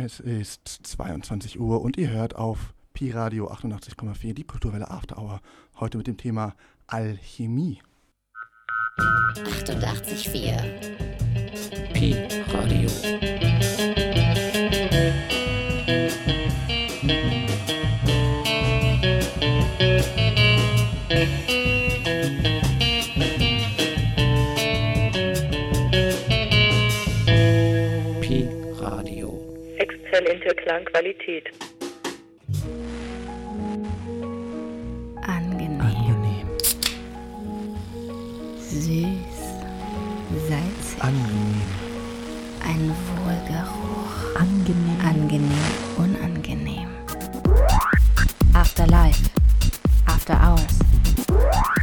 Es ist 22 Uhr und ihr hört auf Pi Radio 88,4 die Kulturwelle After Hour. Heute mit dem Thema Alchemie. 88,4 Pi Klangqualität. Angenehm, Angenehm. süß, salzig, Angenehm. ein Wohlgeruch, Angenehm. angenehm, unangenehm. After life, after hours,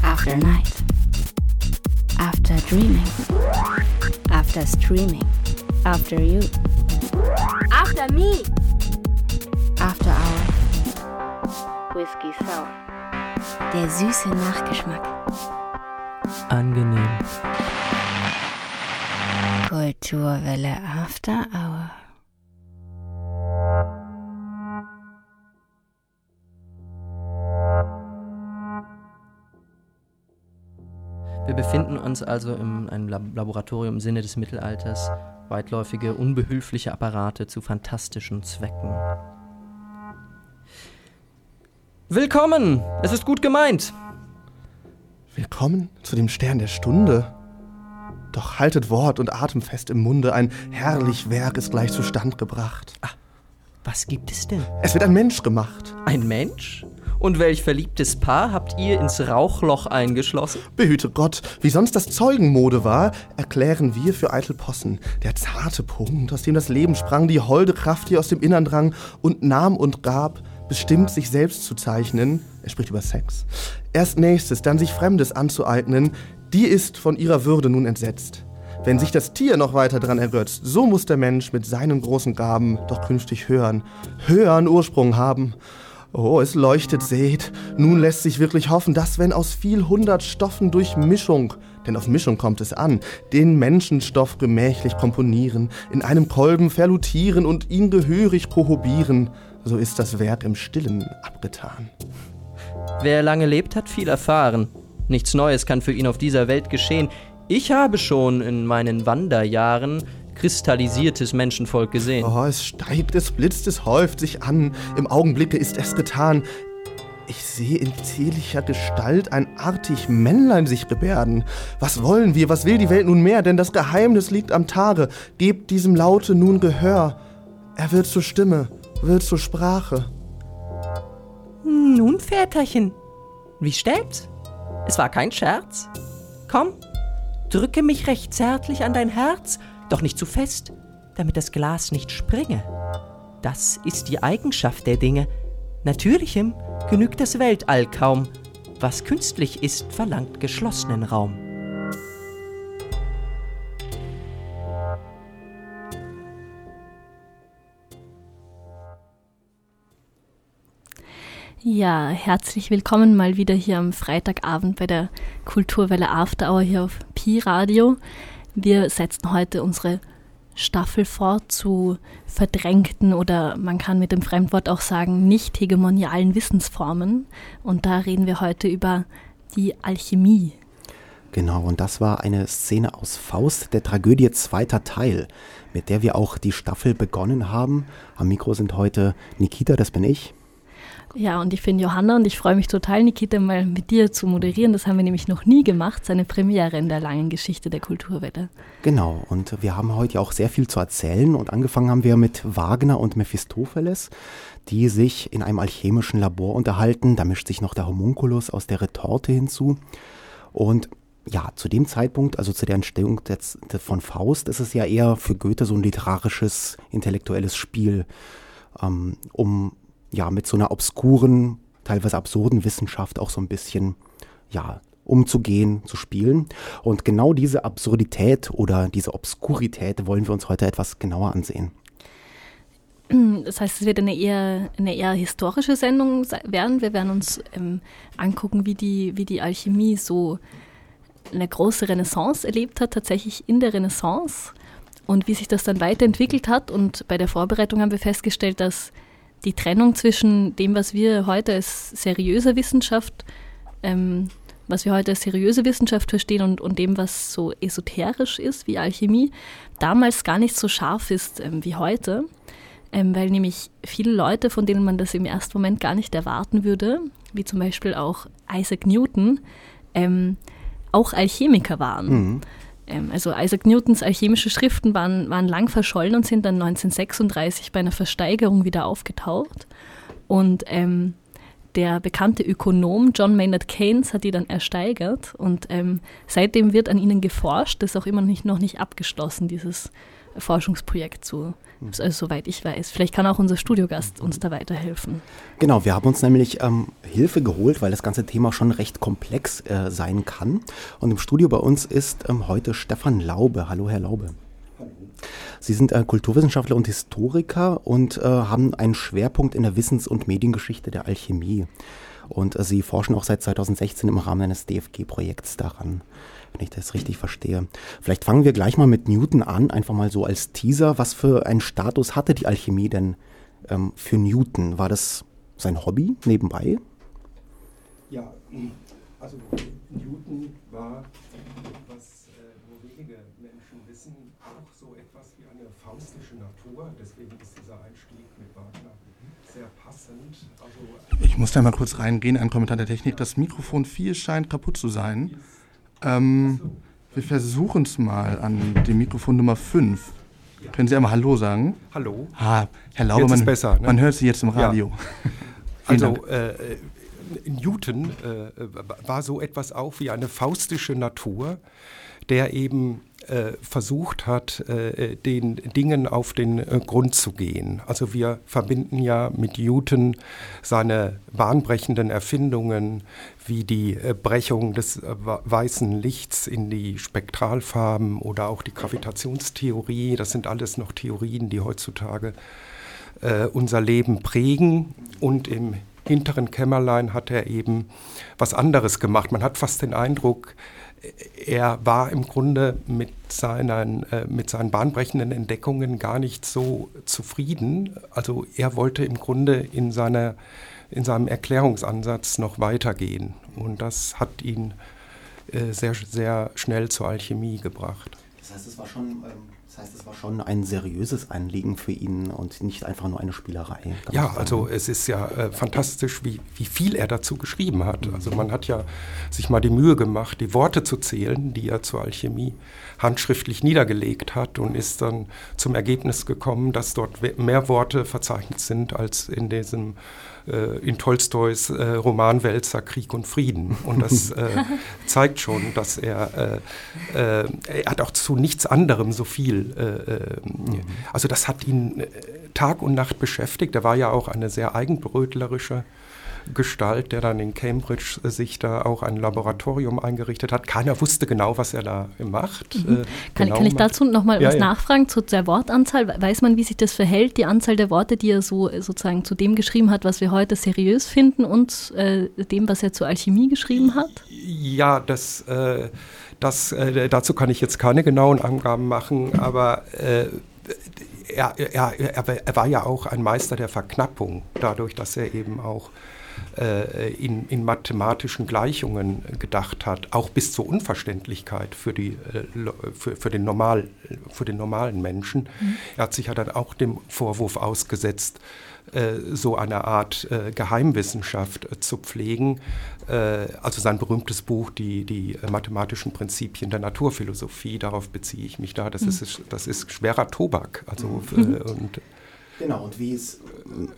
after night, after dreaming, after streaming, after you, After me. Whisky Sour. Der süße Nachgeschmack. Angenehm. Kulturwelle After Hour. Wir befinden uns also in einem Lab Laboratorium im Sinne des Mittelalters. Weitläufige, unbehülfliche Apparate zu fantastischen Zwecken. Willkommen! Es ist gut gemeint! Willkommen zu dem Stern der Stunde. Doch haltet Wort und Atem fest im Munde, ein herrlich Werk ist gleich zustand gebracht. Was gibt es denn? Es wird ein Mensch gemacht. Ein Mensch? Und welch verliebtes Paar habt ihr ins Rauchloch eingeschlossen? Behüte Gott, wie sonst das Zeugenmode war, erklären wir für eitel Possen. Der zarte Punkt, aus dem das Leben sprang, die holde Kraft, die aus dem Innern drang und nahm und gab, bestimmt sich selbst zu zeichnen, er spricht über Sex, erst nächstes, dann sich Fremdes anzueignen, die ist von ihrer Würde nun entsetzt. Wenn sich das Tier noch weiter dran ergötzt, so muss der Mensch mit seinen großen Gaben doch künftig hören, hören Ursprung haben. Oh, es leuchtet, seht, nun lässt sich wirklich hoffen, dass wenn aus viel hundert Stoffen durch Mischung, denn auf Mischung kommt es an, den Menschenstoff gemächlich komponieren, in einem Kolben verlutieren und ihn gehörig prohobieren, so ist das Werk im Stillen abgetan. Wer lange lebt, hat viel erfahren. Nichts Neues kann für ihn auf dieser Welt geschehen. Ich habe schon in meinen Wanderjahren kristallisiertes Menschenvolk gesehen. Oh, es steigt, es blitzt, es häuft sich an, im Augenblicke ist es getan. Ich sehe in zierlicher Gestalt ein artig Männlein sich gebärden. Was wollen wir, was will die Welt nun mehr? Denn das Geheimnis liegt am Tage. Gebt diesem Laute nun Gehör. Er wird zur Stimme, wird zur Sprache. Nun, Väterchen, wie steht's? Es war kein Scherz. Komm, drücke mich recht zärtlich an dein Herz, doch nicht zu fest, damit das Glas nicht springe. Das ist die Eigenschaft der Dinge. Natürlichem genügt das Weltall kaum. Was künstlich ist, verlangt geschlossenen Raum. Ja, herzlich willkommen mal wieder hier am Freitagabend bei der Kulturwelle After Hour hier auf Pi Radio. Wir setzen heute unsere Staffel fort zu verdrängten oder man kann mit dem Fremdwort auch sagen nicht hegemonialen Wissensformen. Und da reden wir heute über die Alchemie. Genau, und das war eine Szene aus Faust, der Tragödie zweiter Teil, mit der wir auch die Staffel begonnen haben. Am Mikro sind heute Nikita, das bin ich. Ja, und ich bin Johanna und ich freue mich total, Nikita, mal mit dir zu moderieren. Das haben wir nämlich noch nie gemacht, seine Premiere in der langen Geschichte der Kulturwelle. Genau, und wir haben heute ja auch sehr viel zu erzählen und angefangen haben wir mit Wagner und Mephistopheles, die sich in einem alchemischen Labor unterhalten. Da mischt sich noch der Homunculus aus der Retorte hinzu. Und ja, zu dem Zeitpunkt, also zu der Entstehung des, von Faust, ist es ja eher für Goethe so ein literarisches, intellektuelles Spiel, ähm, um ja mit so einer obskuren, teilweise absurden Wissenschaft auch so ein bisschen ja umzugehen, zu spielen. Und genau diese Absurdität oder diese Obskurität wollen wir uns heute etwas genauer ansehen. Das heißt, es wird eine eher, eine eher historische Sendung se- werden. Wir werden uns ähm, angucken, wie die, wie die Alchemie so eine große Renaissance erlebt hat, tatsächlich in der Renaissance. und wie sich das dann weiterentwickelt hat. Und bei der Vorbereitung haben wir festgestellt, dass die Trennung zwischen dem, was wir heute als seriöse Wissenschaft, ähm, was wir heute als seriöse Wissenschaft verstehen und, und dem, was so esoterisch ist wie Alchemie, damals gar nicht so scharf ist ähm, wie heute, ähm, weil nämlich viele Leute, von denen man das im ersten Moment gar nicht erwarten würde, wie zum Beispiel auch Isaac Newton, ähm, auch Alchemiker waren. Mhm. Ähm, also Isaac Newtons alchemische Schriften waren, waren lang verschollen und sind dann 1936 bei einer Versteigerung wieder aufgetaucht. Und ähm, der bekannte Ökonom John Maynard Keynes hat die dann ersteigert und ähm, seitdem wird an ihnen geforscht. Das ist auch immer nicht, noch nicht abgeschlossen, dieses Forschungsprojekt zu, also soweit ich weiß. Vielleicht kann auch unser Studiogast uns da weiterhelfen. Genau, wir haben uns nämlich ähm, Hilfe geholt, weil das ganze Thema schon recht komplex äh, sein kann. Und im Studio bei uns ist ähm, heute Stefan Laube. Hallo, Herr Laube. Sie sind äh, Kulturwissenschaftler und Historiker und äh, haben einen Schwerpunkt in der Wissens- und Mediengeschichte der Alchemie. Und äh, Sie forschen auch seit 2016 im Rahmen eines DFG-Projekts daran wenn ich das richtig verstehe. Vielleicht fangen wir gleich mal mit Newton an, einfach mal so als Teaser. Was für einen Status hatte die Alchemie denn ähm, für Newton? War das sein Hobby nebenbei? Ja, also Newton war, was äh, nur wenige Menschen wissen, auch so etwas wie eine faustische Natur. Deswegen ist dieser Einstieg mit Wagner sehr passend. Also, ich muss da mal kurz reingehen, ein Kommentar der Technik. Das Mikrofon 4 scheint kaputt zu sein. Ähm, wir versuchen es mal an dem Mikrofon Nummer 5. Können Sie einmal Hallo sagen? Hallo. Ah, Herr Laube, man, besser, ne? man hört Sie jetzt im Radio. Ja. also, äh, Newton äh, war so etwas auch wie eine faustische Natur, der eben äh, versucht hat, äh, den Dingen auf den äh, Grund zu gehen. Also wir verbinden ja mit Newton seine bahnbrechenden Erfindungen wie die äh, Brechung des äh, weißen Lichts in die Spektralfarben oder auch die Gravitationstheorie. Das sind alles noch Theorien, die heutzutage äh, unser Leben prägen und im hinteren Kämmerlein hat er eben was anderes gemacht. Man hat fast den Eindruck, er war im Grunde mit seinen, äh, mit seinen bahnbrechenden Entdeckungen gar nicht so zufrieden. Also er wollte im Grunde in, seiner, in seinem Erklärungsansatz noch weitergehen. Und das hat ihn äh, sehr, sehr schnell zur Alchemie gebracht. Das heißt, es war schon ähm das heißt, es war schon ein seriöses Anliegen für ihn und nicht einfach nur eine Spielerei. Ja, also es ist ja äh, fantastisch, wie, wie viel er dazu geschrieben hat. Also man hat ja sich mal die Mühe gemacht, die Worte zu zählen, die er zur Alchemie handschriftlich niedergelegt hat und ist dann zum Ergebnis gekommen, dass dort mehr Worte verzeichnet sind als in diesem in Tolstois äh, Romanwälzer Krieg und Frieden. Und das äh, zeigt schon, dass er, äh, äh, er hat auch zu nichts anderem so viel. Äh, mhm. Also das hat ihn Tag und Nacht beschäftigt. Er war ja auch eine sehr eigenbrötlerische Gestalt, der dann in Cambridge sich da auch ein Laboratorium eingerichtet hat. Keiner wusste genau, was er da macht. Mhm. Äh, kann, genau kann, ich dazu nochmal ja, was ja. nachfragen zu der Wortanzahl? Weiß man, wie sich das verhält, die Anzahl der Worte, die er so äh, sozusagen zu dem geschrieben hat, was wir heute seriös finden und äh, dem, was er zur Alchemie geschrieben hat? Ja, das, äh, das äh, dazu kann ich jetzt keine genauen Angaben machen, aber äh, er, er, er, war ja auch ein Meister der Verknappung, dadurch, dass er eben auch äh, in, in, mathematischen Gleichungen gedacht hat, auch bis zur Unverständlichkeit für, die, äh, für, für, den, Normal, für den normalen Menschen. Mhm. Er hat sich ja dann auch dem Vorwurf ausgesetzt, äh, so eine Art äh, Geheimwissenschaft äh, zu pflegen. Also sein berühmtes Buch, die, die mathematischen Prinzipien der Naturphilosophie, darauf beziehe ich mich da. Das, mhm. ist, das ist schwerer Tobak. Also, mhm. und, Genau, und wie es,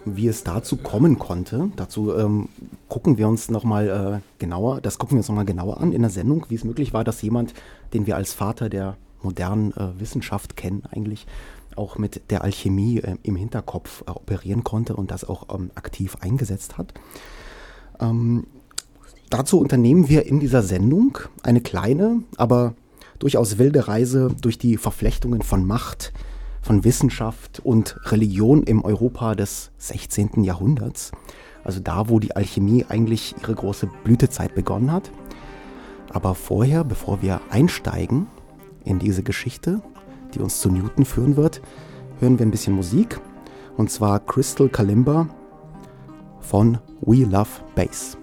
wie es dazu kommen konnte, dazu ähm, gucken wir uns nochmal äh, genauer, das gucken wir uns nochmal genauer an in der Sendung, wie es möglich war, dass jemand, den wir als Vater der modernen äh, Wissenschaft kennen, eigentlich auch mit der Alchemie äh, im Hinterkopf äh, operieren konnte und das auch ähm, aktiv eingesetzt hat. Ähm, dazu unternehmen wir in dieser Sendung eine kleine, aber durchaus wilde Reise durch die Verflechtungen von Macht, von Wissenschaft und Religion im Europa des 16. Jahrhunderts. Also da, wo die Alchemie eigentlich ihre große Blütezeit begonnen hat. Aber vorher, bevor wir einsteigen in diese Geschichte, die uns zu Newton führen wird, hören wir ein bisschen Musik. Und zwar Crystal Kalimba von We Love Bass.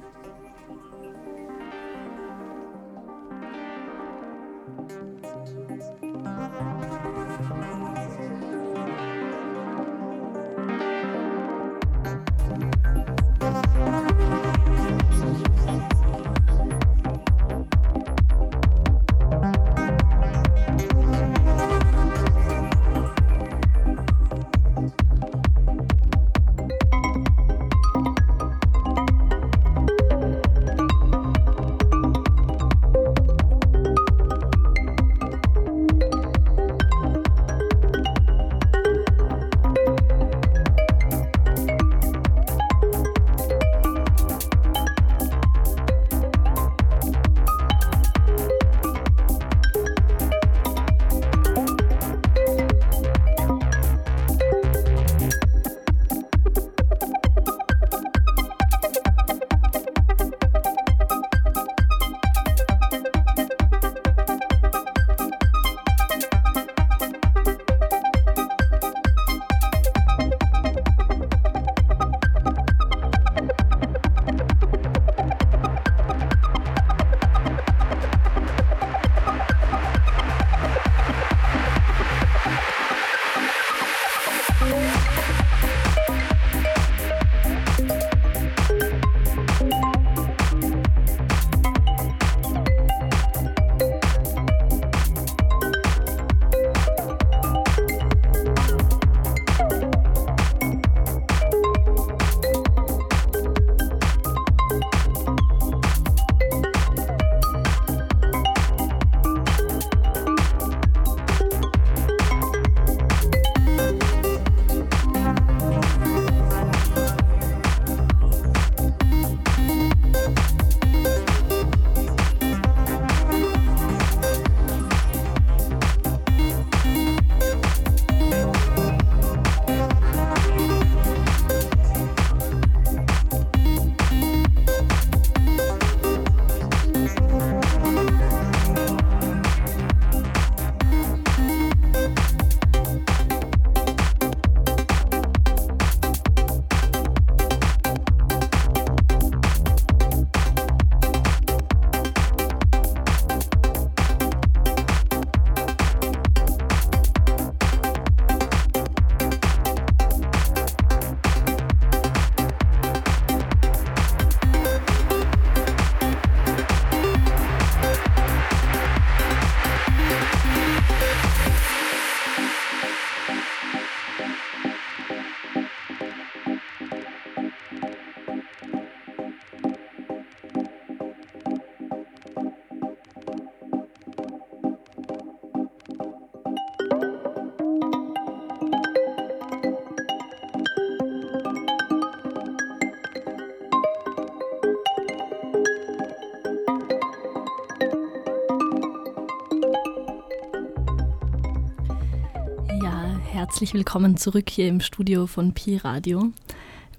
Herzlich willkommen zurück hier im Studio von Pi Radio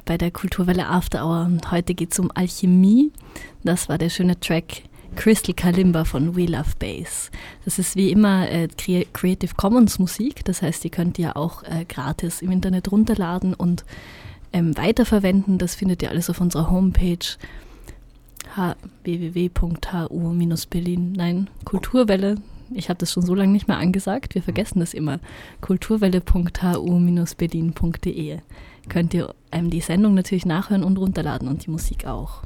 bei der Kulturwelle After Hour. Heute geht es um Alchemie. Das war der schöne Track Crystal Kalimba von We Love Bass. Das ist wie immer äh, Creative Commons Musik, das heißt, die könnt ihr auch äh, gratis im Internet runterladen und ähm, weiterverwenden. Das findet ihr alles auf unserer Homepage www.hu-berlin, nein, Kulturwelle, ich habe das schon so lange nicht mehr angesagt, wir vergessen das immer. kulturwelle.hu-berlin.de könnt ihr ähm, die Sendung natürlich nachhören und runterladen und die Musik auch.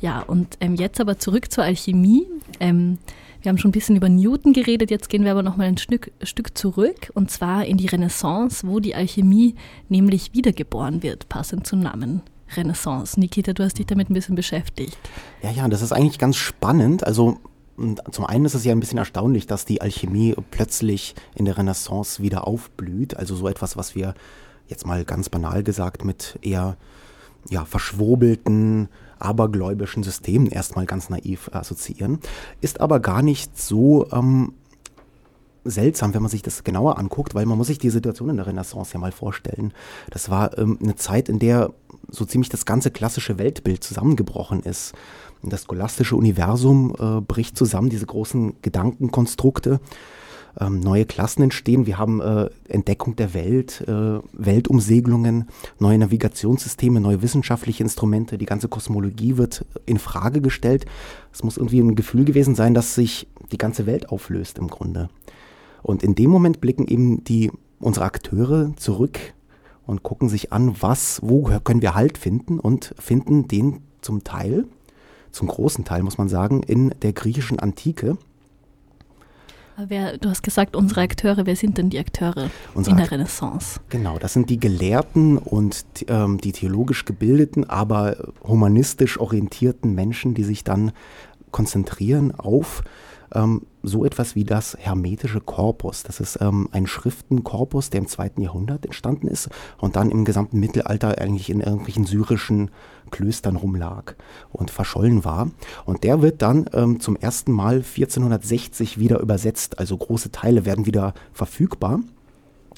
Ja, und ähm, jetzt aber zurück zur Alchemie. Ähm, wir haben schon ein bisschen über Newton geredet, jetzt gehen wir aber nochmal ein Stück, Stück zurück und zwar in die Renaissance, wo die Alchemie nämlich wiedergeboren wird, passend zum Namen. Renaissance. Nikita, du hast dich damit ein bisschen beschäftigt. Ja, ja, das ist eigentlich ganz spannend. Also zum einen ist es ja ein bisschen erstaunlich, dass die Alchemie plötzlich in der Renaissance wieder aufblüht. Also so etwas, was wir jetzt mal ganz banal gesagt mit eher ja, verschwurbelten, abergläubischen Systemen erstmal ganz naiv assoziieren. Ist aber gar nicht so ähm, seltsam, wenn man sich das genauer anguckt, weil man muss sich die Situation in der Renaissance ja mal vorstellen. Das war ähm, eine Zeit, in der so ziemlich das ganze klassische Weltbild zusammengebrochen ist. Das scholastische Universum äh, bricht zusammen, diese großen Gedankenkonstrukte. ähm, neue Klassen entstehen. Wir haben äh, Entdeckung der Welt, äh, Weltumsegelungen, neue Navigationssysteme, neue wissenschaftliche Instrumente. Die ganze Kosmologie wird in Frage gestellt. Es muss irgendwie ein Gefühl gewesen sein, dass sich die ganze Welt auflöst im Grunde. Und in dem Moment blicken eben die unsere Akteure zurück und gucken sich an, was, wo können wir Halt finden und finden den zum Teil, zum großen Teil muss man sagen, in der griechischen Antike Wer, du hast gesagt, unsere Akteure, wer sind denn die Akteure unsere in der Renaissance? Genau, das sind die Gelehrten und ähm, die theologisch gebildeten, aber humanistisch orientierten Menschen, die sich dann konzentrieren auf ähm, so etwas wie das hermetische Korpus. Das ist ähm, ein Schriftenkorpus, der im zweiten Jahrhundert entstanden ist und dann im gesamten Mittelalter eigentlich in irgendwelchen syrischen Klöstern rumlag und verschollen war. Und der wird dann ähm, zum ersten Mal 1460 wieder übersetzt. Also große Teile werden wieder verfügbar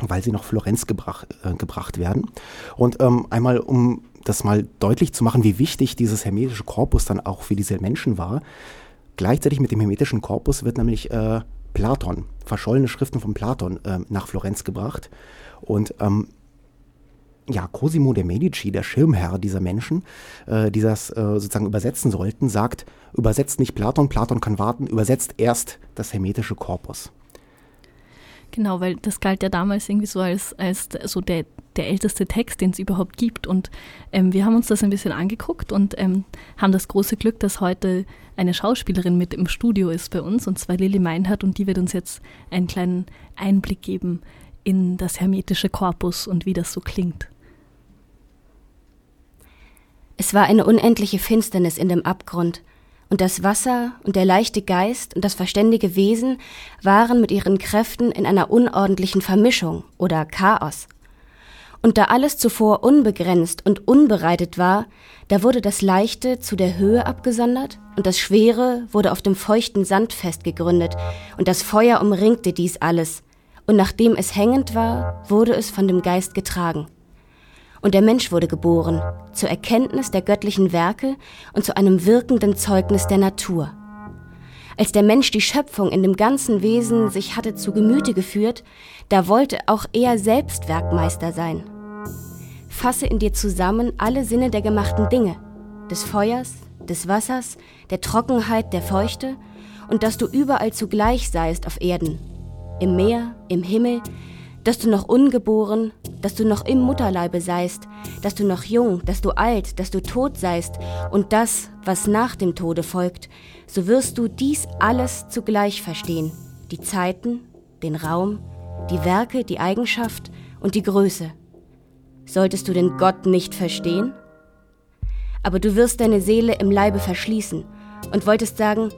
weil sie nach Florenz gebrach, äh, gebracht werden. Und ähm, einmal, um das mal deutlich zu machen, wie wichtig dieses hermetische Korpus dann auch für diese Menschen war, Gleichzeitig mit dem hermetischen Korpus wird nämlich äh, Platon, verschollene Schriften von Platon äh, nach Florenz gebracht. Und ähm, ja, Cosimo de Medici, der Schirmherr dieser Menschen, äh, die das äh, sozusagen übersetzen sollten, sagt, übersetzt nicht Platon, Platon kann warten, übersetzt erst das hermetische Korpus. Genau, weil das galt ja damals irgendwie so als, als so der, der älteste Text, den es überhaupt gibt. Und ähm, wir haben uns das ein bisschen angeguckt und ähm, haben das große Glück, dass heute eine Schauspielerin mit im Studio ist bei uns, und zwar Lili Meinhardt, und die wird uns jetzt einen kleinen Einblick geben in das hermetische Korpus und wie das so klingt. Es war eine unendliche Finsternis in dem Abgrund, und das Wasser und der leichte Geist und das verständige Wesen waren mit ihren Kräften in einer unordentlichen Vermischung oder Chaos. Und da alles zuvor unbegrenzt und unbereitet war, da wurde das Leichte zu der Höhe abgesondert und das Schwere wurde auf dem feuchten Sand festgegründet und das Feuer umringte dies alles. Und nachdem es hängend war, wurde es von dem Geist getragen. Und der Mensch wurde geboren, zur Erkenntnis der göttlichen Werke und zu einem wirkenden Zeugnis der Natur. Als der Mensch die Schöpfung in dem ganzen Wesen sich hatte zu Gemüte geführt, da wollte auch er selbst Werkmeister sein. Fasse in dir zusammen alle Sinne der gemachten Dinge, des Feuers, des Wassers, der Trockenheit, der Feuchte, und dass du überall zugleich seist auf Erden, im Meer, im Himmel, dass du noch ungeboren, dass du noch im Mutterleibe seist, dass du noch jung, dass du alt, dass du tot seist und das, was nach dem Tode folgt, so wirst du dies alles zugleich verstehen, die Zeiten, den Raum, die Werke, die Eigenschaft und die Größe. Solltest du den Gott nicht verstehen? Aber du wirst deine Seele im Leibe verschließen und wolltest sagen,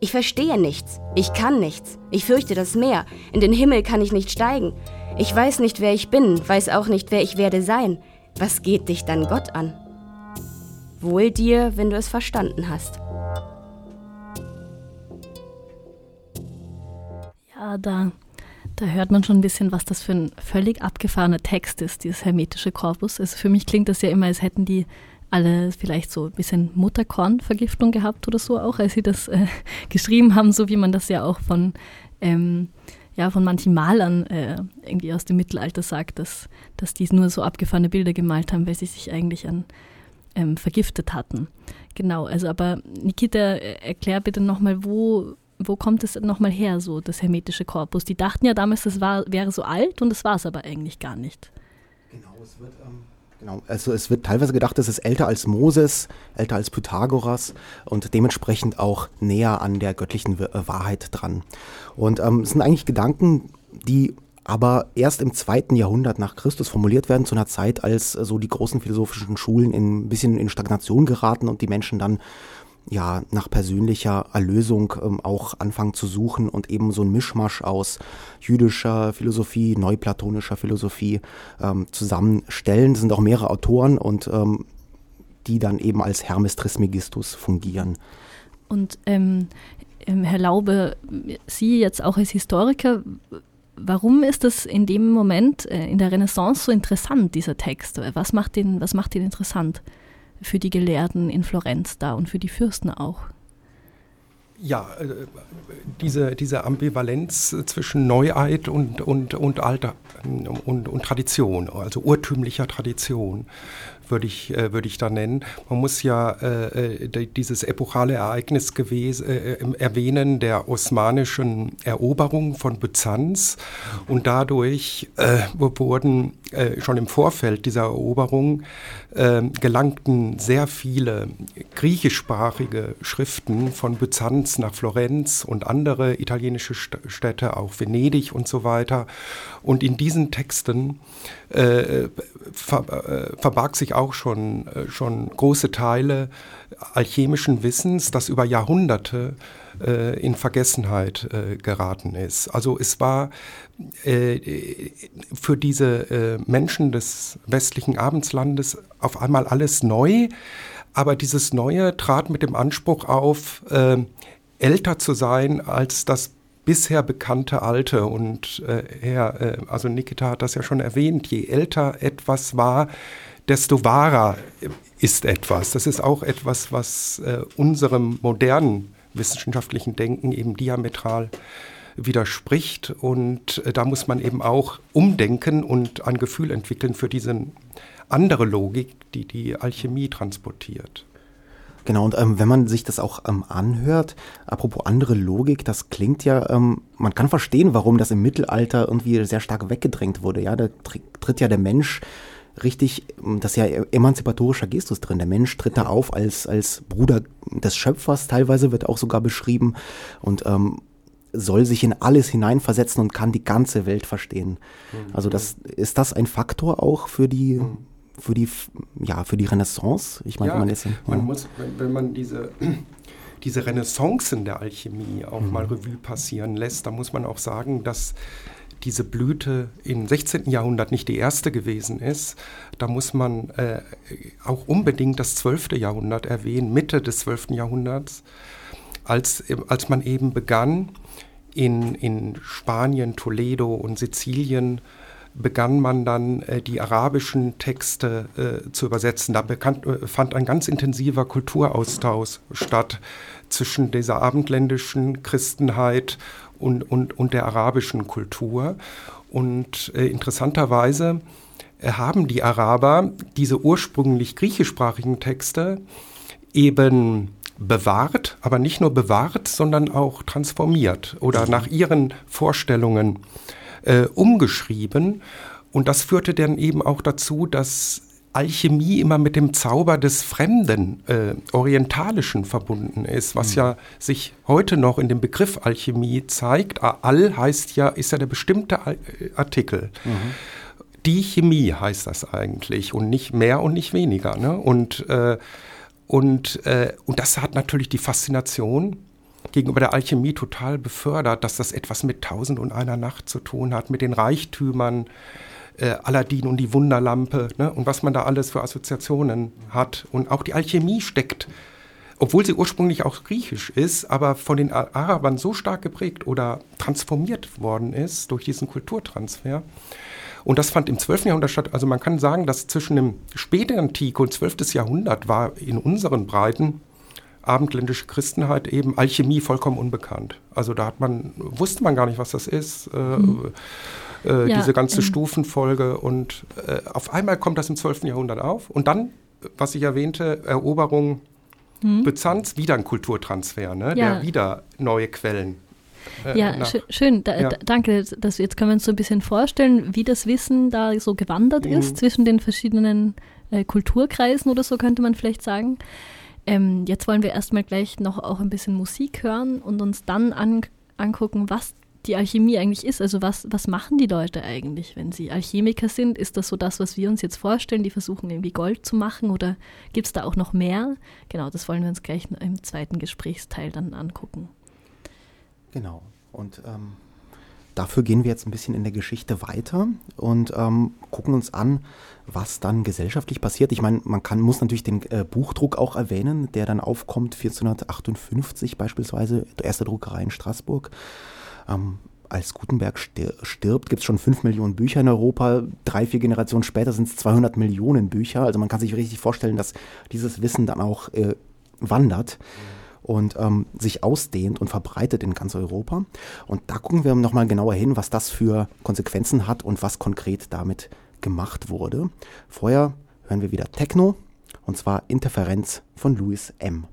ich verstehe nichts. Ich kann nichts. Ich fürchte das Meer. In den Himmel kann ich nicht steigen. Ich weiß nicht, wer ich bin, weiß auch nicht, wer ich werde sein. Was geht dich dann Gott an? Wohl dir, wenn du es verstanden hast. Ja, da, da hört man schon ein bisschen, was das für ein völlig abgefahrener Text ist, dieses hermetische Korpus. Also für mich klingt das ja immer, als hätten die alle vielleicht so ein bisschen Mutterkornvergiftung gehabt oder so auch, als sie das äh, geschrieben haben, so wie man das ja auch von, ähm, ja, von manchen Malern äh, irgendwie aus dem Mittelalter sagt, dass, dass die nur so abgefahrene Bilder gemalt haben, weil sie sich eigentlich an ähm, vergiftet hatten. Genau, also aber Nikita, äh, erklär bitte nochmal, wo, wo kommt es nochmal her, so das hermetische Korpus? Die dachten ja damals, das war, wäre so alt und das war es aber eigentlich gar nicht. Genau, es wird ähm, Genau, also es wird teilweise gedacht, es ist älter als Moses, älter als Pythagoras und dementsprechend auch näher an der göttlichen äh, Wahrheit dran. Und ähm, es sind eigentlich Gedanken, die aber erst im zweiten Jahrhundert nach Christus formuliert werden, zu einer Zeit, als äh, so die großen philosophischen Schulen in, ein bisschen in Stagnation geraten und die Menschen dann ja, nach persönlicher Erlösung ähm, auch anfangen zu suchen und eben so ein Mischmasch aus jüdischer Philosophie, neuplatonischer Philosophie ähm, zusammenstellen. Es sind auch mehrere Autoren und ähm, die dann eben als Hermes Trismegistus fungieren. Und ähm, ähm, Herr Laube, Sie jetzt auch als Historiker, warum ist das in dem Moment äh, in der Renaissance so interessant, dieser Text? Was macht den, was macht den interessant? Für die Gelehrten in Florenz da und für die Fürsten auch. ja, äh, diese, diese Ambivalenz zwischen Neuheit und, und, und Alter und, und Tradition, also urtümlicher Tradition würde ich, äh, würde ich da nennen. Man muss ja äh, äh dieses epochale Ereignis gewesen, äh, erwähnen der osmanischen Eroberung von Byzanz und dadurch äh, wurden äh, schon im Vorfeld dieser Eroberung gelangten sehr viele griechischsprachige Schriften von Byzanz nach Florenz und andere italienische Städte, auch Venedig und so weiter. Und in diesen Texten äh, ver, äh, verbarg sich auch schon, äh, schon große Teile alchemischen Wissens, das über Jahrhunderte äh, in Vergessenheit äh, geraten ist. Also es war für diese Menschen des westlichen Abendslandes auf einmal alles neu, aber dieses Neue trat mit dem Anspruch auf, älter zu sein als das bisher bekannte Alte. Und äh, Herr, äh, also Nikita hat das ja schon erwähnt, je älter etwas war, desto wahrer ist etwas. Das ist auch etwas, was äh, unserem modernen wissenschaftlichen Denken eben diametral widerspricht. Und äh, da muss man eben auch umdenken und ein Gefühl entwickeln für diese andere Logik, die die Alchemie transportiert. Genau, und ähm, wenn man sich das auch ähm, anhört, apropos andere Logik, das klingt ja, ähm, man kann verstehen, warum das im Mittelalter irgendwie sehr stark weggedrängt wurde. Ja, da tritt ja der Mensch richtig, ähm, das ist ja emanzipatorischer Gestus drin. Der Mensch tritt da auf als, als Bruder des Schöpfers, teilweise wird auch sogar beschrieben und ähm, soll sich in alles hineinversetzen und kann die ganze Welt verstehen. Mhm. Also das, ist das ein Faktor auch für die mhm für die, ja, für die Renaissance? Ich meine, ja, man ist, ja. man muss, wenn, wenn man diese, diese Renaissancen der Alchemie auch mhm. mal Revue passieren lässt, dann muss man auch sagen, dass diese Blüte im 16. Jahrhundert nicht die erste gewesen ist. Da muss man äh, auch unbedingt das 12. Jahrhundert erwähnen, Mitte des 12. Jahrhunderts, als, als man eben begann, in, in Spanien, Toledo und Sizilien begann man dann äh, die arabischen Texte äh, zu übersetzen. Da bekannt, äh, fand ein ganz intensiver Kulturaustausch statt zwischen dieser abendländischen Christenheit und, und, und der arabischen Kultur. Und äh, interessanterweise äh, haben die Araber diese ursprünglich griechischsprachigen Texte eben bewahrt, aber nicht nur bewahrt, sondern auch transformiert oder nach ihren Vorstellungen äh, umgeschrieben. Und das führte dann eben auch dazu, dass Alchemie immer mit dem Zauber des Fremden, äh, Orientalischen verbunden ist, was mhm. ja sich heute noch in dem Begriff Alchemie zeigt. Al heißt ja, ist ja der bestimmte äh, Artikel. Mhm. Die Chemie heißt das eigentlich und nicht mehr und nicht weniger. Ne? Und, äh, und, äh, und das hat natürlich die Faszination gegenüber der Alchemie total befördert, dass das etwas mit Tausend und einer Nacht zu tun hat, mit den Reichtümern, äh, Aladdin und die Wunderlampe ne, und was man da alles für Assoziationen hat. Und auch die Alchemie steckt, obwohl sie ursprünglich auch griechisch ist, aber von den Arabern so stark geprägt oder transformiert worden ist durch diesen Kulturtransfer. Und das fand im 12. Jahrhundert statt. Also man kann sagen, dass zwischen dem späten Antike und 12. Jahrhundert war in unseren Breiten abendländische Christenheit eben Alchemie vollkommen unbekannt. Also da hat man, wusste man gar nicht, was das ist, äh, mhm. äh, ja, diese ganze ähm. Stufenfolge. Und äh, auf einmal kommt das im 12. Jahrhundert auf. Und dann, was ich erwähnte, Eroberung mhm. Byzanz, wieder ein Kulturtransfer, ne? Ja. der wieder neue Quellen äh, ja, sch schön. Da, ja. danke. Das, jetzt können wir uns so ein bisschen vorstellen, wie das Wissen da so gewandert mhm. ist zwischen den verschiedenen äh, Kulturkreisen oder so könnte man vielleicht sagen. Ähm, jetzt wollen wir erstmal gleich noch auch ein bisschen Musik hören und uns dann an, angucken, was die Alchemie eigentlich ist. Also was, was machen die Leute eigentlich, wenn sie Alchemiker sind? Ist das so das, was wir uns jetzt vorstellen? Die versuchen irgendwie Gold zu machen oder gibt es da auch noch mehr? Genau, das wollen wir uns gleich im zweiten Gesprächsteil dann angucken. Genau. Und ähm, dafür gehen wir jetzt ein bisschen in der Geschichte weiter und ähm, gucken uns an, was dann gesellschaftlich passiert. Ich meine, man kann, muss natürlich den äh, Buchdruck auch erwähnen, der dann aufkommt 1458 beispielsweise, erste Druckerei in Straßburg. Ähm, als Gutenberg stirbt, gibt es schon 5 Millionen Bücher in Europa. Drei, vier Generationen später sind es 200 Millionen Bücher. Also man kann sich richtig vorstellen, dass dieses Wissen dann auch äh, wandert. Und ähm, sich ausdehnt und verbreitet in ganz Europa. Und da gucken wir nochmal genauer hin, was das für Konsequenzen hat und was konkret damit gemacht wurde. Vorher hören wir wieder Techno und zwar Interferenz von Louis M.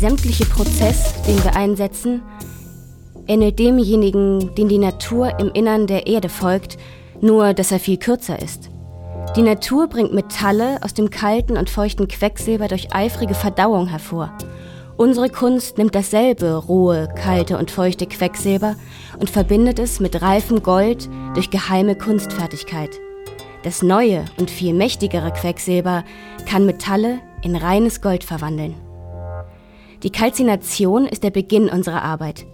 sämtliche Prozess, den wir einsetzen, ähnelt demjenigen, den die Natur im Innern der Erde folgt, nur dass er viel kürzer ist. Die Natur bringt Metalle aus dem kalten und feuchten Quecksilber durch eifrige Verdauung hervor. Unsere Kunst nimmt dasselbe rohe, kalte und feuchte Quecksilber und verbindet es mit reifem Gold durch geheime Kunstfertigkeit. Das neue und viel mächtigere Quecksilber kann Metalle in reines Gold verwandeln. Die Kalzination ist der Beginn unserer Arbeit.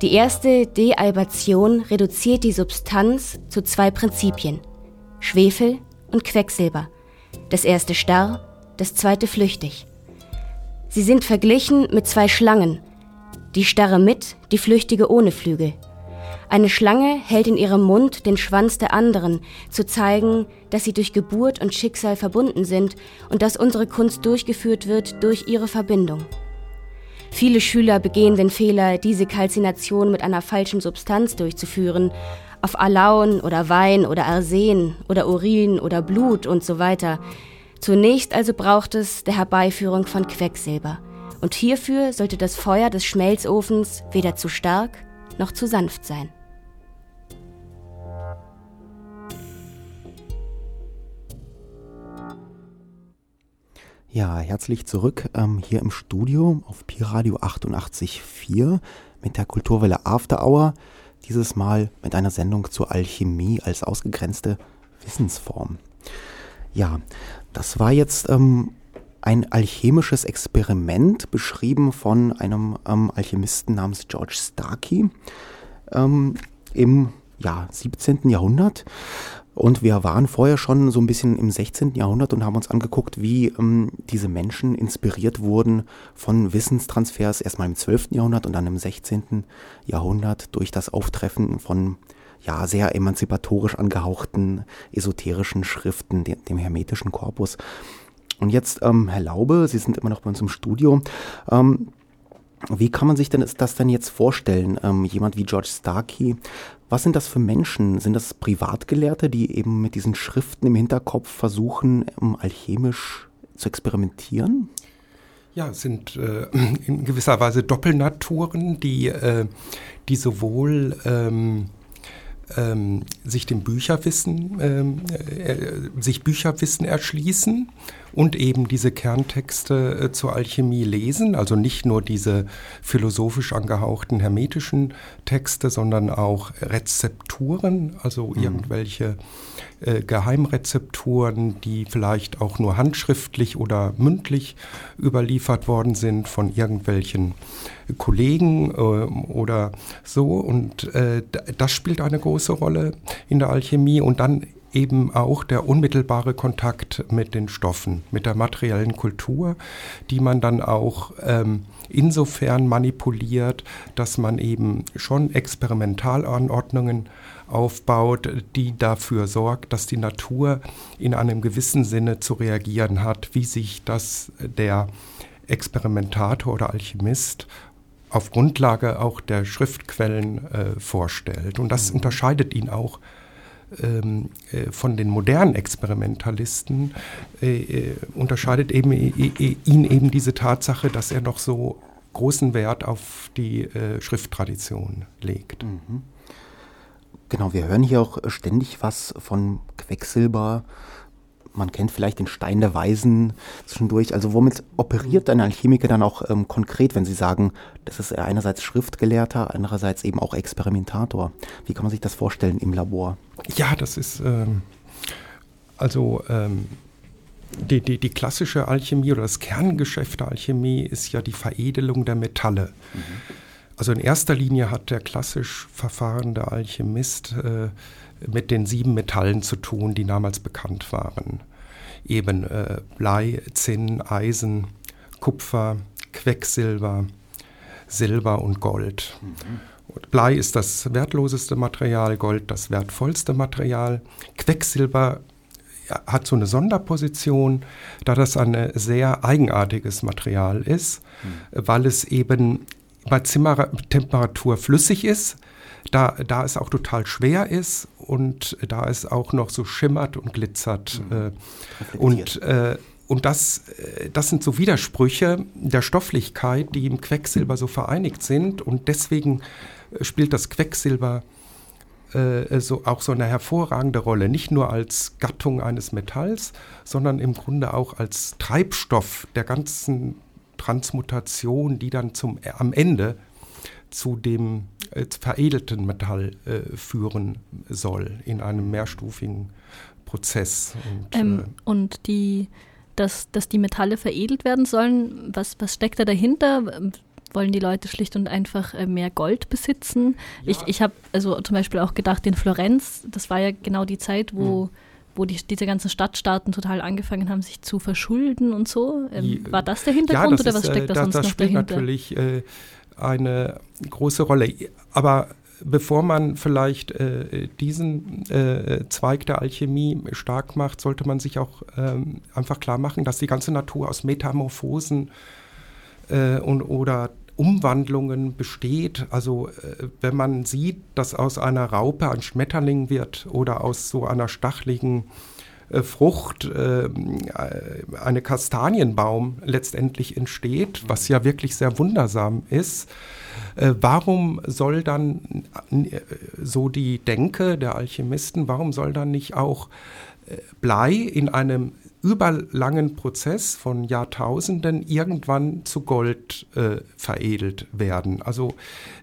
Die erste Dealbation reduziert die Substanz zu zwei Prinzipien: Schwefel und Quecksilber. Das erste starr, das zweite flüchtig. Sie sind verglichen mit zwei Schlangen, die starre mit, die flüchtige ohne Flügel. Eine Schlange hält in ihrem Mund den Schwanz der anderen, zu zeigen, dass sie durch Geburt und Schicksal verbunden sind und dass unsere Kunst durchgeführt wird durch ihre Verbindung. Viele Schüler begehen den Fehler, diese Kalzination mit einer falschen Substanz durchzuführen, auf Alaun oder Wein oder Arsen oder Urin oder Blut und so weiter. Zunächst also braucht es der Herbeiführung von Quecksilber. Und hierfür sollte das Feuer des Schmelzofens weder zu stark noch zu sanft sein. Ja, herzlich zurück ähm, hier im Studio auf Pi Radio 88.4 mit der Kulturwelle After Hour. Dieses Mal mit einer Sendung zur Alchemie als ausgegrenzte Wissensform. Ja, das war jetzt ähm, ein alchemisches Experiment, beschrieben von einem ähm, Alchemisten namens George Starkey ähm, im ja, 17. Jahrhundert. Und wir waren vorher schon so ein bisschen im 16. Jahrhundert und haben uns angeguckt, wie ähm, diese Menschen inspiriert wurden von Wissenstransfers erstmal im 12. Jahrhundert und dann im 16. Jahrhundert durch das Auftreffen von ja, sehr emanzipatorisch angehauchten esoterischen Schriften, dem, dem hermetischen Korpus. Und jetzt, ähm, Herr Laube, Sie sind immer noch bei uns im Studio. Ähm, wie kann man sich denn das denn jetzt vorstellen? Ähm, jemand wie George Starkey, was sind das für Menschen? Sind das Privatgelehrte, die eben mit diesen Schriften im Hinterkopf versuchen, ähm, alchemisch zu experimentieren? Ja, es sind äh, in gewisser Weise Doppelnaturen, die, äh, die sowohl ähm, ähm, sich dem Bücherwissen, ähm, äh, sich Bücherwissen erschließen und eben diese Kerntexte äh, zur Alchemie lesen, also nicht nur diese philosophisch angehauchten hermetischen Texte, sondern auch Rezepturen, also mhm. irgendwelche äh, Geheimrezepturen, die vielleicht auch nur handschriftlich oder mündlich überliefert worden sind von irgendwelchen Kollegen äh, oder so. Und äh, das spielt eine große Rolle in der Alchemie. Und dann eben auch der unmittelbare Kontakt mit den Stoffen, mit der materiellen Kultur, die man dann auch ähm, insofern manipuliert, dass man eben schon Experimentalanordnungen aufbaut, die dafür sorgt, dass die Natur in einem gewissen Sinne zu reagieren hat, wie sich das der Experimentator oder Alchemist auf Grundlage auch der Schriftquellen äh, vorstellt. Und das mhm. unterscheidet ihn auch ähm, äh, von den modernen Experimentalisten, äh, äh unterscheidet eben, ihn eben diese Tatsache, dass er noch so großen Wert auf die äh, Schrifttradition legt. Mhm. Genau, wir hören hier auch ständig was von Quecksilber. Man kennt vielleicht den Stein der Weisen zwischendurch. Also womit operiert ein Alchemiker dann auch ähm, konkret, wenn Sie sagen, das ist einerseits Schriftgelehrter, andererseits eben auch Experimentator? Wie kann man sich das vorstellen im Labor? Ja, das ist ähm, also ähm, die, die, die, klassische Alchemie oder das Kerngeschäft der Alchemie ist ja die Veredelung der Metalle. Mhm. Also in erster Linie hat der klassisch verfahrende Alchemist äh, mit den sieben Metallen zu tun, die damals bekannt waren. Eben äh, Blei, Zinn, Eisen, Kupfer, Quecksilber, Silber und Gold. Mhm. Blei ist das wertloseste Material, Gold das wertvollste Material. Quecksilber hat so eine Sonderposition, da das ein sehr eigenartiges Material ist, mhm. weil es eben bei Zimmertemperatur flüssig ist, da, da es auch total schwer ist und da es auch noch so schimmert und glitzert. Mhm. Äh, und äh, und das, äh, das sind so Widersprüche der Stofflichkeit, die im Quecksilber so vereinigt sind. Und deswegen spielt das Quecksilber äh, so, auch so eine hervorragende Rolle. Nicht nur als Gattung eines Metalls, sondern im Grunde auch als Treibstoff der ganzen Transmutation, die dann zum, am Ende zu dem äh, veredelten Metall äh, führen soll in einem mehrstufigen Prozess. Und, ähm, äh, und die, dass, dass die Metalle veredelt werden sollen, was, was steckt da dahinter? Wollen die Leute schlicht und einfach mehr Gold besitzen? Ja. Ich, ich habe also zum Beispiel auch gedacht, in Florenz, das war ja genau die Zeit, wo mhm wo die, diese ganzen Stadtstaaten total angefangen haben, sich zu verschulden und so. Ähm, war das der Hintergrund ja, das oder was steckt da sonst das noch dahinter? natürlich äh, eine große Rolle. Aber bevor man vielleicht äh, diesen äh, Zweig der Alchemie stark macht, sollte man sich auch ähm, einfach klar machen, dass die ganze Natur aus Metamorphosen äh, und, oder Umwandlungen besteht. Also äh, wenn man sieht, dass aus einer Raupe ein Schmetterling wird oder aus so einer stachligen äh, Frucht äh, eine Kastanienbaum letztendlich entsteht, was ja wirklich sehr wundersam ist. Äh, warum soll dann so die Denke der Alchemisten, warum soll dann nicht auch Blei in einem überlangen Prozess von Jahrtausenden irgendwann zu Gold äh, veredelt werden. Also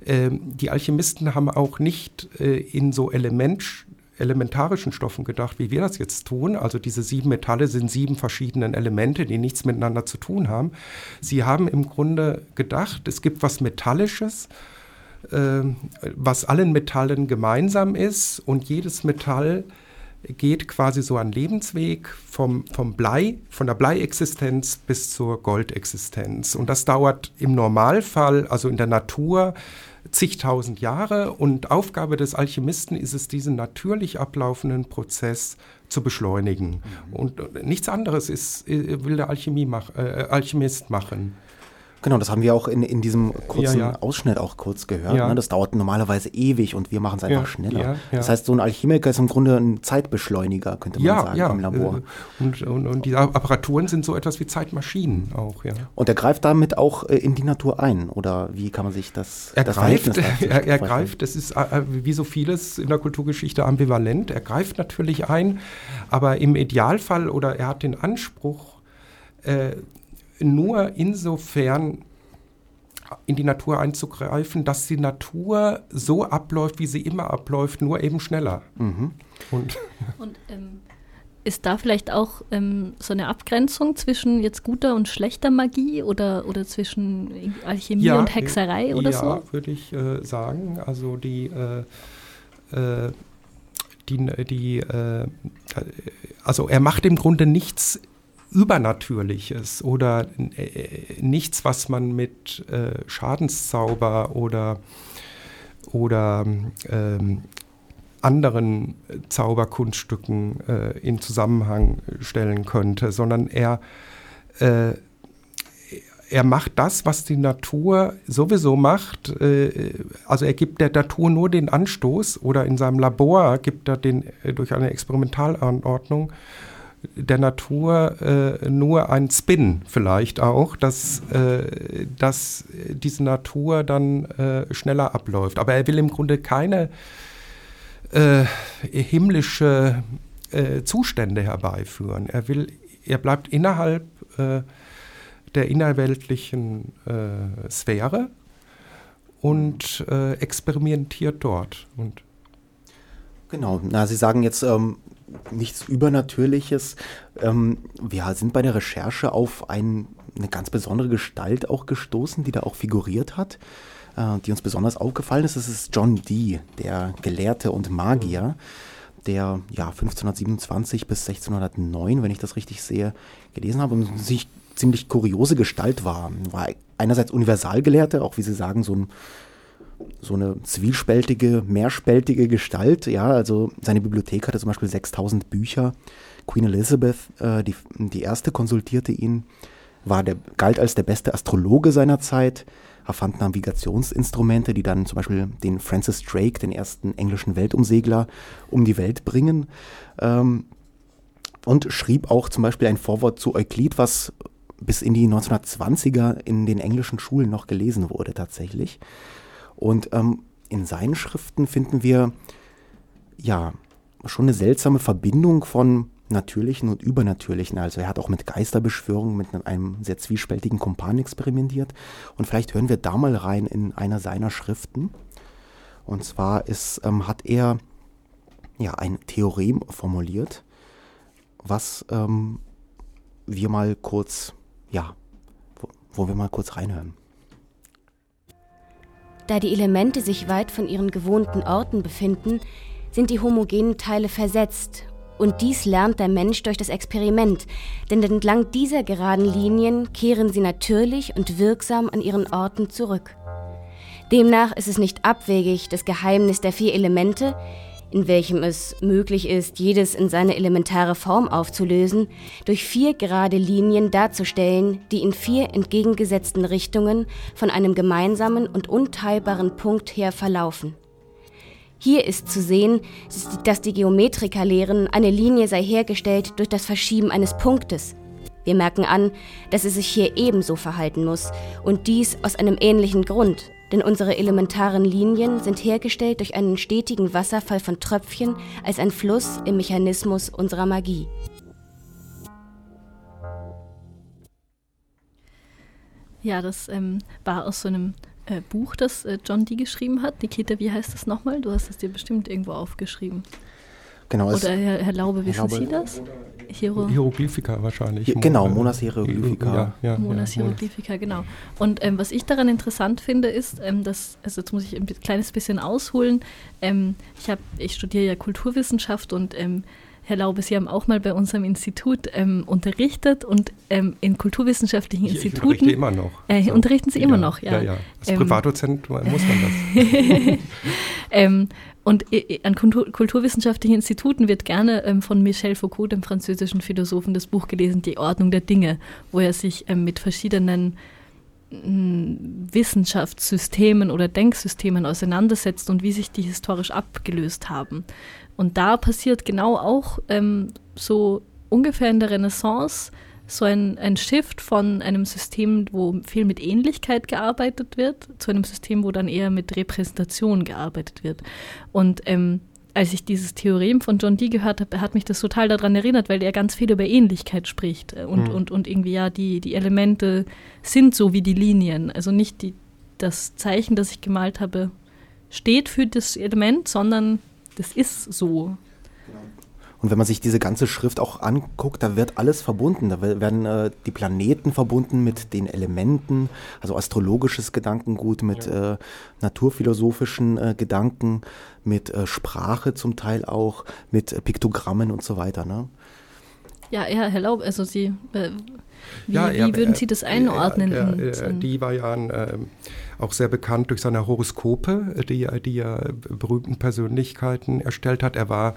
äh, die Alchemisten haben auch nicht äh, in so Element, elementarischen Stoffen gedacht, wie wir das jetzt tun. Also diese sieben Metalle sind sieben verschiedenen Elemente, die nichts miteinander zu tun haben. Sie haben im Grunde gedacht, es gibt was Metallisches, äh, was allen Metallen gemeinsam ist und jedes Metall geht quasi so ein Lebensweg vom, vom Blei, von der Bleiexistenz bis zur Goldexistenz. Und das dauert im Normalfall, also in der Natur, zigtausend Jahre. Und Aufgabe des Alchemisten ist es, diesen natürlich ablaufenden Prozess zu beschleunigen. Mhm. Und nichts anderes ist, äh, will der Alchemie mach, äh, Alchemist machen. Genau, das haben wir auch in, in diesem kurzen ja, ja. Ausschnitt auch kurz gehört. Ja. Ne? Das dauert normalerweise ewig und wir machen es einfach schneller. Das heißt, so ein Alchemiker ist im Grunde ein Zeitbeschleuniger, könnte man sagen, im Labor. Äh, und, und, und, die Apparaturen sind so etwas wie Zeitmaschinen auch, ja. Und er greift damit auch äh, in die Natur ein, oder wie kann man sich das Er das greift, er, er greift, das ist äh, wie so vieles in der Kulturgeschichte ambivalent, er greift natürlich ein, aber im Idealfall oder er hat den Anspruch, äh, nur insofern in die Natur einzugreifen, dass die Natur so abläuft, wie sie immer abläuft, nur eben schneller. Mhm. Und, und ähm, ist da vielleicht auch ähm, so eine Abgrenzung zwischen jetzt guter und schlechter Magie oder, oder zwischen Alchemie ja, und Hexerei oder ja, so? Ja, würde ich äh, sagen. Also die, äh, äh, die, die äh, also er macht im Grunde nichts Übernatürliches oder äh, nichts, was man mit äh, Schadenszauber oder, oder ähm, anderen Zauberkunststücken äh, in Zusammenhang stellen könnte, sondern er, äh, er macht das, was die Natur sowieso macht. Äh, also er gibt der Natur nur den Anstoß oder in seinem Labor gibt er den äh, durch eine Experimentalanordnung der Natur äh, nur ein Spin vielleicht auch, dass, äh, dass diese Natur dann äh, schneller abläuft. Aber er will im Grunde keine äh, himmlische äh, Zustände herbeiführen. Er will, er bleibt innerhalb äh, der innerweltlichen Sphäre und experimentiert dort. Und Genau, na, Sie sagen jetzt, ähm, nichts Übernatürliches. Ähm, wir sind bei der Recherche auf ein, eine ganz besondere Gestalt auch gestoßen, die da auch figuriert hat, äh, die uns besonders aufgefallen ist. Das ist John Dee, der Gelehrte und Magier, der ja 1527 bis 1609, wenn ich das richtig sehe, gelesen habe und sich ziemlich kuriose Gestalt war. War einerseits Universalgelehrte, auch wie Sie sagen, so ein so eine zwiespältige, mehrspältige Gestalt. Ja, also seine Bibliothek hatte zum Beispiel 6000 Bücher. Queen Elizabeth, äh, die, die erste, konsultierte ihn, war der, galt als der beste Astrologe seiner Zeit, erfand Navigationsinstrumente, die dann zum Beispiel den Francis Drake, den ersten englischen Weltumsegler, um die Welt bringen. Ähm, und schrieb auch zum Beispiel ein Vorwort zu Euklid, was bis in die 1920er in den englischen Schulen noch gelesen wurde tatsächlich. Und ähm, in seinen Schriften finden wir ja schon eine seltsame Verbindung von natürlichen und übernatürlichen. Also er hat auch mit Geisterbeschwörungen, mit einem sehr zwiespältigen Kumpan experimentiert. Und vielleicht hören wir da mal rein in einer seiner Schriften. Und zwar ist, ähm, hat er ja ein Theorem formuliert, was ähm, wir mal kurz, ja, wo, wo wir mal kurz reinhören. Da die Elemente sich weit von ihren gewohnten Orten befinden, sind die homogenen Teile versetzt. Und dies lernt der Mensch durch das Experiment, denn entlang dieser geraden Linien kehren sie natürlich und wirksam an ihren Orten zurück. Demnach ist es nicht abwegig, das Geheimnis der vier Elemente, in welchem es möglich ist, jedes in seine elementare Form aufzulösen, durch vier gerade Linien darzustellen, die in vier entgegengesetzten Richtungen von einem gemeinsamen und unteilbaren Punkt her verlaufen. Hier ist zu sehen, dass die Geometriker lehren, eine Linie sei hergestellt durch das Verschieben eines Punktes. Wir merken an, dass es sich hier ebenso verhalten muss, und dies aus einem ähnlichen Grund, denn unsere elementaren Linien sind hergestellt durch einen stetigen Wasserfall von Tröpfchen als ein Fluss im Mechanismus unserer Magie. Ja, das ähm, war aus so einem äh, Buch, das äh, John Dee geschrieben hat. Nikita, wie heißt das nochmal? Du hast es dir bestimmt irgendwo aufgeschrieben. Genau. Oder Herr, Herr Laube, wissen Laube, Sie das? Hiero Hieroglyphika wahrscheinlich. Genau, Monas Hieroglyphika. Ja, ja, Monas Hieroglyphika, genau. Und ähm, was ich daran interessant finde, ist, ähm, dass, also jetzt muss ich ein kleines bisschen ausholen. Ähm, ich, hab, ich studiere ja Kulturwissenschaft und ähm, Herr Laube, Sie haben auch mal bei unserem Institut ähm, unterrichtet und ähm, in kulturwissenschaftlichen ich, Instituten. Ich unterrichte immer noch. Äh, so. Unterrichten Sie immer noch, ja. Ja, ja. Als ähm, Privatdozent muss man das. und an kulturwissenschaftlichen Instituten wird gerne ähm, von Michel Foucault, dem französischen Philosophen, das Buch gelesen, Die Ordnung der Dinge, wo er sich ähm, mit verschiedenen mm, Wissenschaftssystemen oder Denksystemen auseinandersetzt und wie sich die historisch abgelöst haben. Und da passiert genau auch ähm, so ungefähr in der Renaissance so ein, ein Shift von einem System, wo viel mit Ähnlichkeit gearbeitet wird, zu einem System, wo dann eher mit Repräsentation gearbeitet wird. Und ähm, als ich dieses Theorem von John Dee gehört habe, hat mich das total daran erinnert, weil er ganz viel über Ähnlichkeit spricht äh, und, mhm. und, und irgendwie ja, die, die Elemente sind so wie die Linien. Also nicht die, das Zeichen, das ich gemalt habe, steht für das Element, sondern das ist so. Und wenn man sich diese ganze Schrift auch anguckt, da wird alles verbunden. Da werden äh, die Planeten verbunden mit den Elementen, also astrologisches Gedankengut, mit ja. äh, naturphilosophischen äh, Gedanken, mit äh, Sprache zum Teil auch, mit äh, Piktogrammen und so weiter. Ne? Ja, ja, Herr Laub, also Sie, äh, wie, ja, wie würden Sie das einordnen? die war ja ein ähm, auch sehr bekannt durch seine Horoskope, die, die er berühmten Persönlichkeiten erstellt hat. Er war,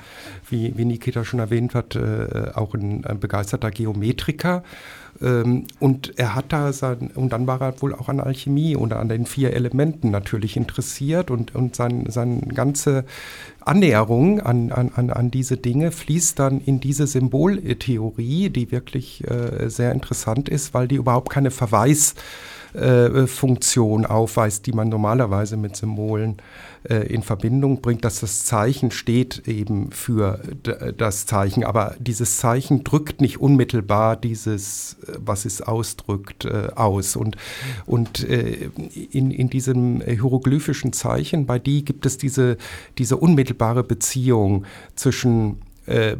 wie, wie Nikita schon erwähnt hat, äh, auch ein, ein begeisterter Geometriker. Ähm, und er hat da sein, und dann war er wohl auch an Alchemie und an den vier Elementen natürlich interessiert und, und sein, seine ganze Annäherung an, an, an diese Dinge fließt dann in diese Symboltheorie, die wirklich äh, sehr interessant ist, weil die überhaupt keine Verweis Funktion aufweist, die man normalerweise mit Symbolen äh, in Verbindung bringt, dass das Zeichen steht eben für das Zeichen, aber dieses Zeichen drückt nicht unmittelbar dieses, äh, was es ausdrückt, äh, aus. Und, und äh, in, in diesem hieroglyphischen Zeichen, bei die gibt es diese, diese unmittelbare Beziehung zwischen äh,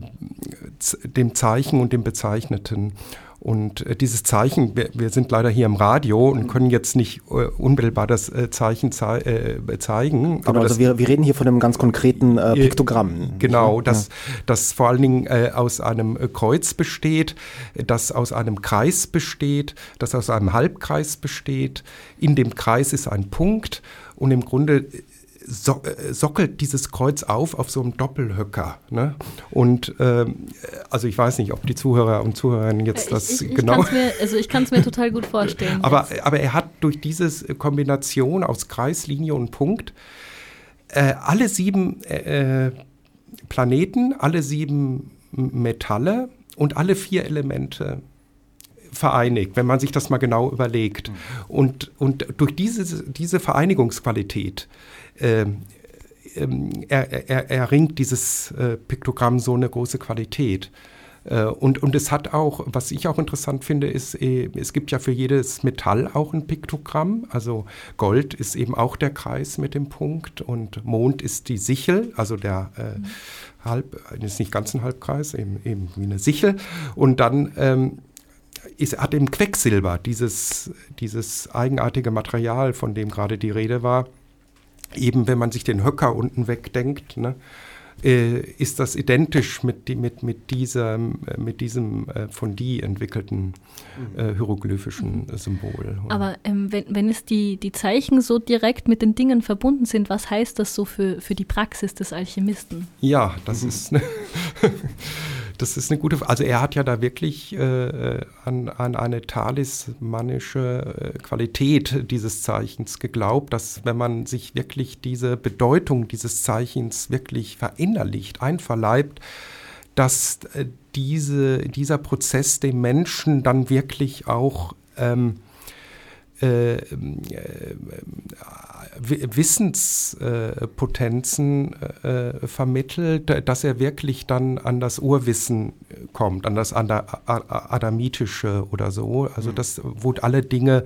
dem Zeichen und dem Bezeichneten. Und äh, dieses Zeichen, wir, sind leider hier im Radio und können jetzt nicht äh, unmittelbar das äh, Zeichen zei zeigen. Genau, aber also wir, wir, reden hier von einem ganz konkreten äh, Piktogramm. Genau, das, das vor allen Dingen äh, aus einem Kreuz besteht, das aus einem Kreis besteht, das aus einem Halbkreis besteht. In dem Kreis ist ein Punkt und im Grunde so, äh, sockelt dieses Kreuz auf auf so einem Doppelhöcker. Ne? Und ähm, also ich weiß nicht, ob die Zuhörer und Zuhörerinnen jetzt das ich, ich genau. Mir, also ich kann es mir total gut vorstellen. aber, aber er hat durch diese Kombination aus Kreis, Linie und Punkt äh, alle sieben äh, Planeten, alle sieben Metalle und alle vier Elemente vereinigt, wenn man sich das mal genau überlegt. Mhm. Und, und durch diese, diese Vereinigungsqualität ähm, er, er, erringt dieses äh, Piktogramm so eine große Qualität. Äh, und, und es hat auch, was ich auch interessant finde, ist, äh, es gibt ja für jedes Metall auch ein Piktogramm. Also Gold ist eben auch der Kreis mit dem Punkt und Mond ist die Sichel, also der äh, mhm. halb, ist nicht ganz ein Halbkreis, eben, eben wie eine Sichel. Und dann ähm, ist, hat eben Quecksilber, dieses, dieses eigenartige Material, von dem gerade die Rede war, eben wenn man sich den Höcker unten wegdenkt, ne, äh, ist das identisch mit, mit, mit, diesem, äh, mit diesem äh, von die entwickelten äh, hieroglyphischen Symbol. Aber ähm, wenn, wenn es die, die Zeichen so direkt mit den Dingen verbunden sind, was heißt das so für, für die Praxis des Alchemisten? Ja, das mhm. ist. Ne das ist eine gute Frage. Also er hat ja da wirklich äh, an, an, eine talismanische äh, Qualität dieses Zeichens geglaubt, dass wenn man sich wirklich diese Bedeutung dieses Zeichens wirklich verinnerlicht, einverleibt, dass äh, diese, dieser Prozess dem Menschen dann wirklich auch ähm, äh, äh, Wissenspotenzen äh, vermittelt, dass er wirklich dann an das Urwissen kommt, an das Adamitische oder so. Also mhm. das, wo alle Dinge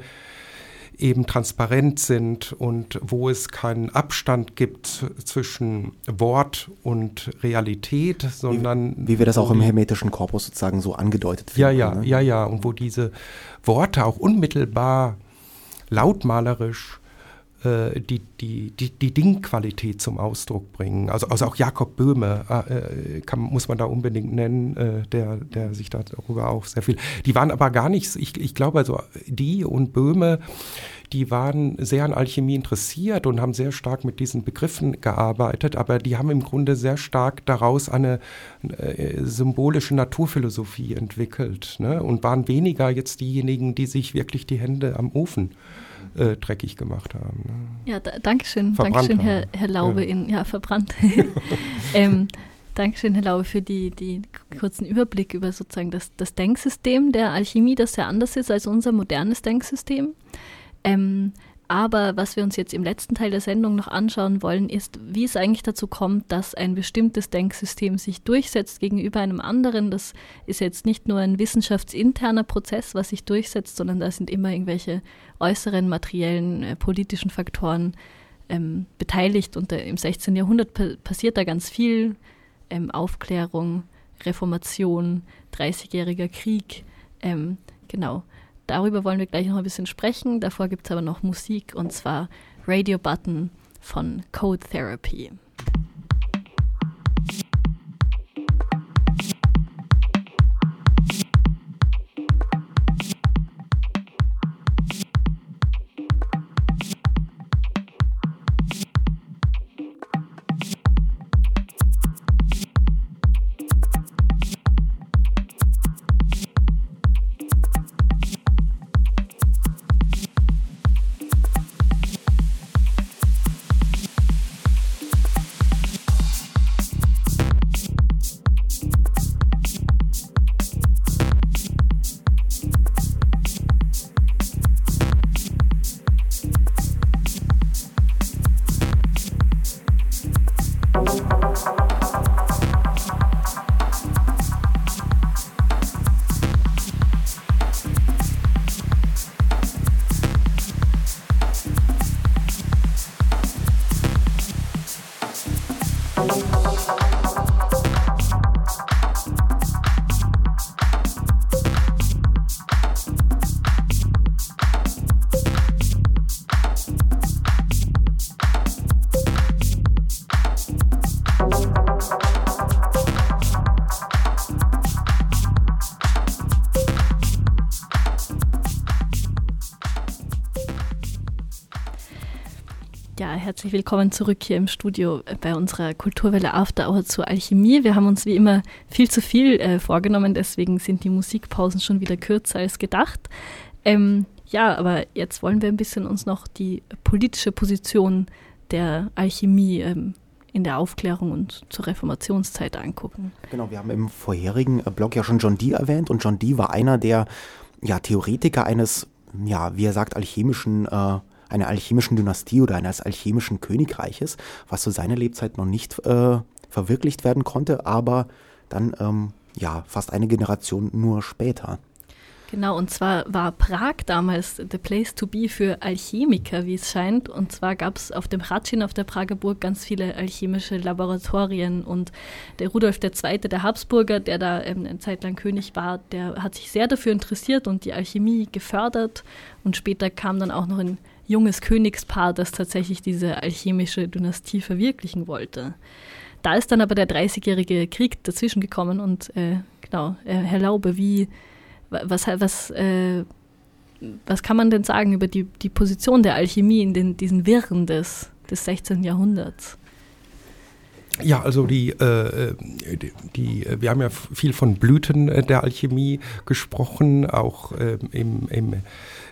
eben transparent sind und wo es keinen Abstand gibt zwischen Wort und Realität, sondern wie, wie wir das auch im hermetischen Korpus sozusagen so angedeutet finden. Ja, ja, ne? ja, ja, und wo diese Worte auch unmittelbar lautmalerisch äh, die, die, die, die Dingqualität zum Ausdruck bringen. Also, also auch Jakob Böhme äh, kann, muss man da unbedingt nennen, äh, der, der sich darüber auch sehr viel. Die waren aber gar nicht, ich, ich glaube, also die und Böhme, die waren sehr an Alchemie interessiert und haben sehr stark mit diesen Begriffen gearbeitet, aber die haben im Grunde sehr stark daraus eine äh, symbolische Naturphilosophie entwickelt ne? und waren weniger jetzt diejenigen, die sich wirklich die Hände am Ofen äh, dreckig gemacht haben. Ne? Ja, da, Dankeschön, Dankeschön, Herr, Herr Laube, ja, in, ja verbrannt. ähm, Dankeschön, Herr Laube, für die, die kurzen Überblick über sozusagen das, das Denksystem der Alchemie, das sehr anders ist als unser modernes Denksystem. Ähm, aber was wir uns jetzt im letzten Teil der Sendung noch anschauen wollen, ist, wie es eigentlich dazu kommt, dass ein bestimmtes Denksystem sich durchsetzt gegenüber einem anderen. Das ist jetzt nicht nur ein wissenschaftsinterner Prozess, was sich durchsetzt, sondern da sind immer irgendwelche äußeren materiellen äh, politischen Faktoren ähm, beteiligt. Und äh, im 16. Jahrhundert pa passiert da ganz viel. Ähm, Aufklärung, Reformation, Dreißigjähriger Krieg. Ähm, genau. Darüber wollen wir gleich noch ein bisschen sprechen. Davor gibt es aber noch Musik und zwar Radio Button von Code Therapy. Herzlich willkommen zurück hier im Studio bei unserer Kulturwelle After Hour zur Alchemie. Wir haben uns wie immer viel zu viel äh, vorgenommen, deswegen sind die Musikpausen schon wieder kürzer als gedacht. Ähm, ja, aber jetzt wollen wir ein bisschen uns noch die politische Position der Alchemie ähm, in der Aufklärung und zur Reformationszeit angucken. Genau, wir haben im vorherigen äh, Blog ja schon John Dee erwähnt und John Dee war einer der ja, Theoretiker eines, ja, wie er sagt, alchemischen äh, einer alchemischen Dynastie oder eines alchemischen Königreiches, was zu seiner Lebzeit noch nicht äh, verwirklicht werden konnte, aber dann ähm, ja fast eine Generation nur später. Genau, und zwar war Prag damals the place to be für Alchemiker, wie es scheint. Und zwar gab es auf dem Hradschin auf der Prager Burg ganz viele alchemische Laboratorien. Und der Rudolf II., der Habsburger, der da ähm, eine Zeit lang König war, der hat sich sehr dafür interessiert und die Alchemie gefördert. Und später kam dann auch noch ein junges Königspaar, das tatsächlich diese alchemische Dynastie verwirklichen wollte. Da ist dann aber der Dreißigjährige Krieg dazwischen gekommen und äh, genau, äh, Herr Laube, wie, was, was, äh, was kann man denn sagen über die, die Position der Alchemie in den, diesen Wirren des, des 16. Jahrhunderts? Ja, also die, äh, die, die, wir haben ja viel von Blüten der Alchemie gesprochen, auch äh, im, im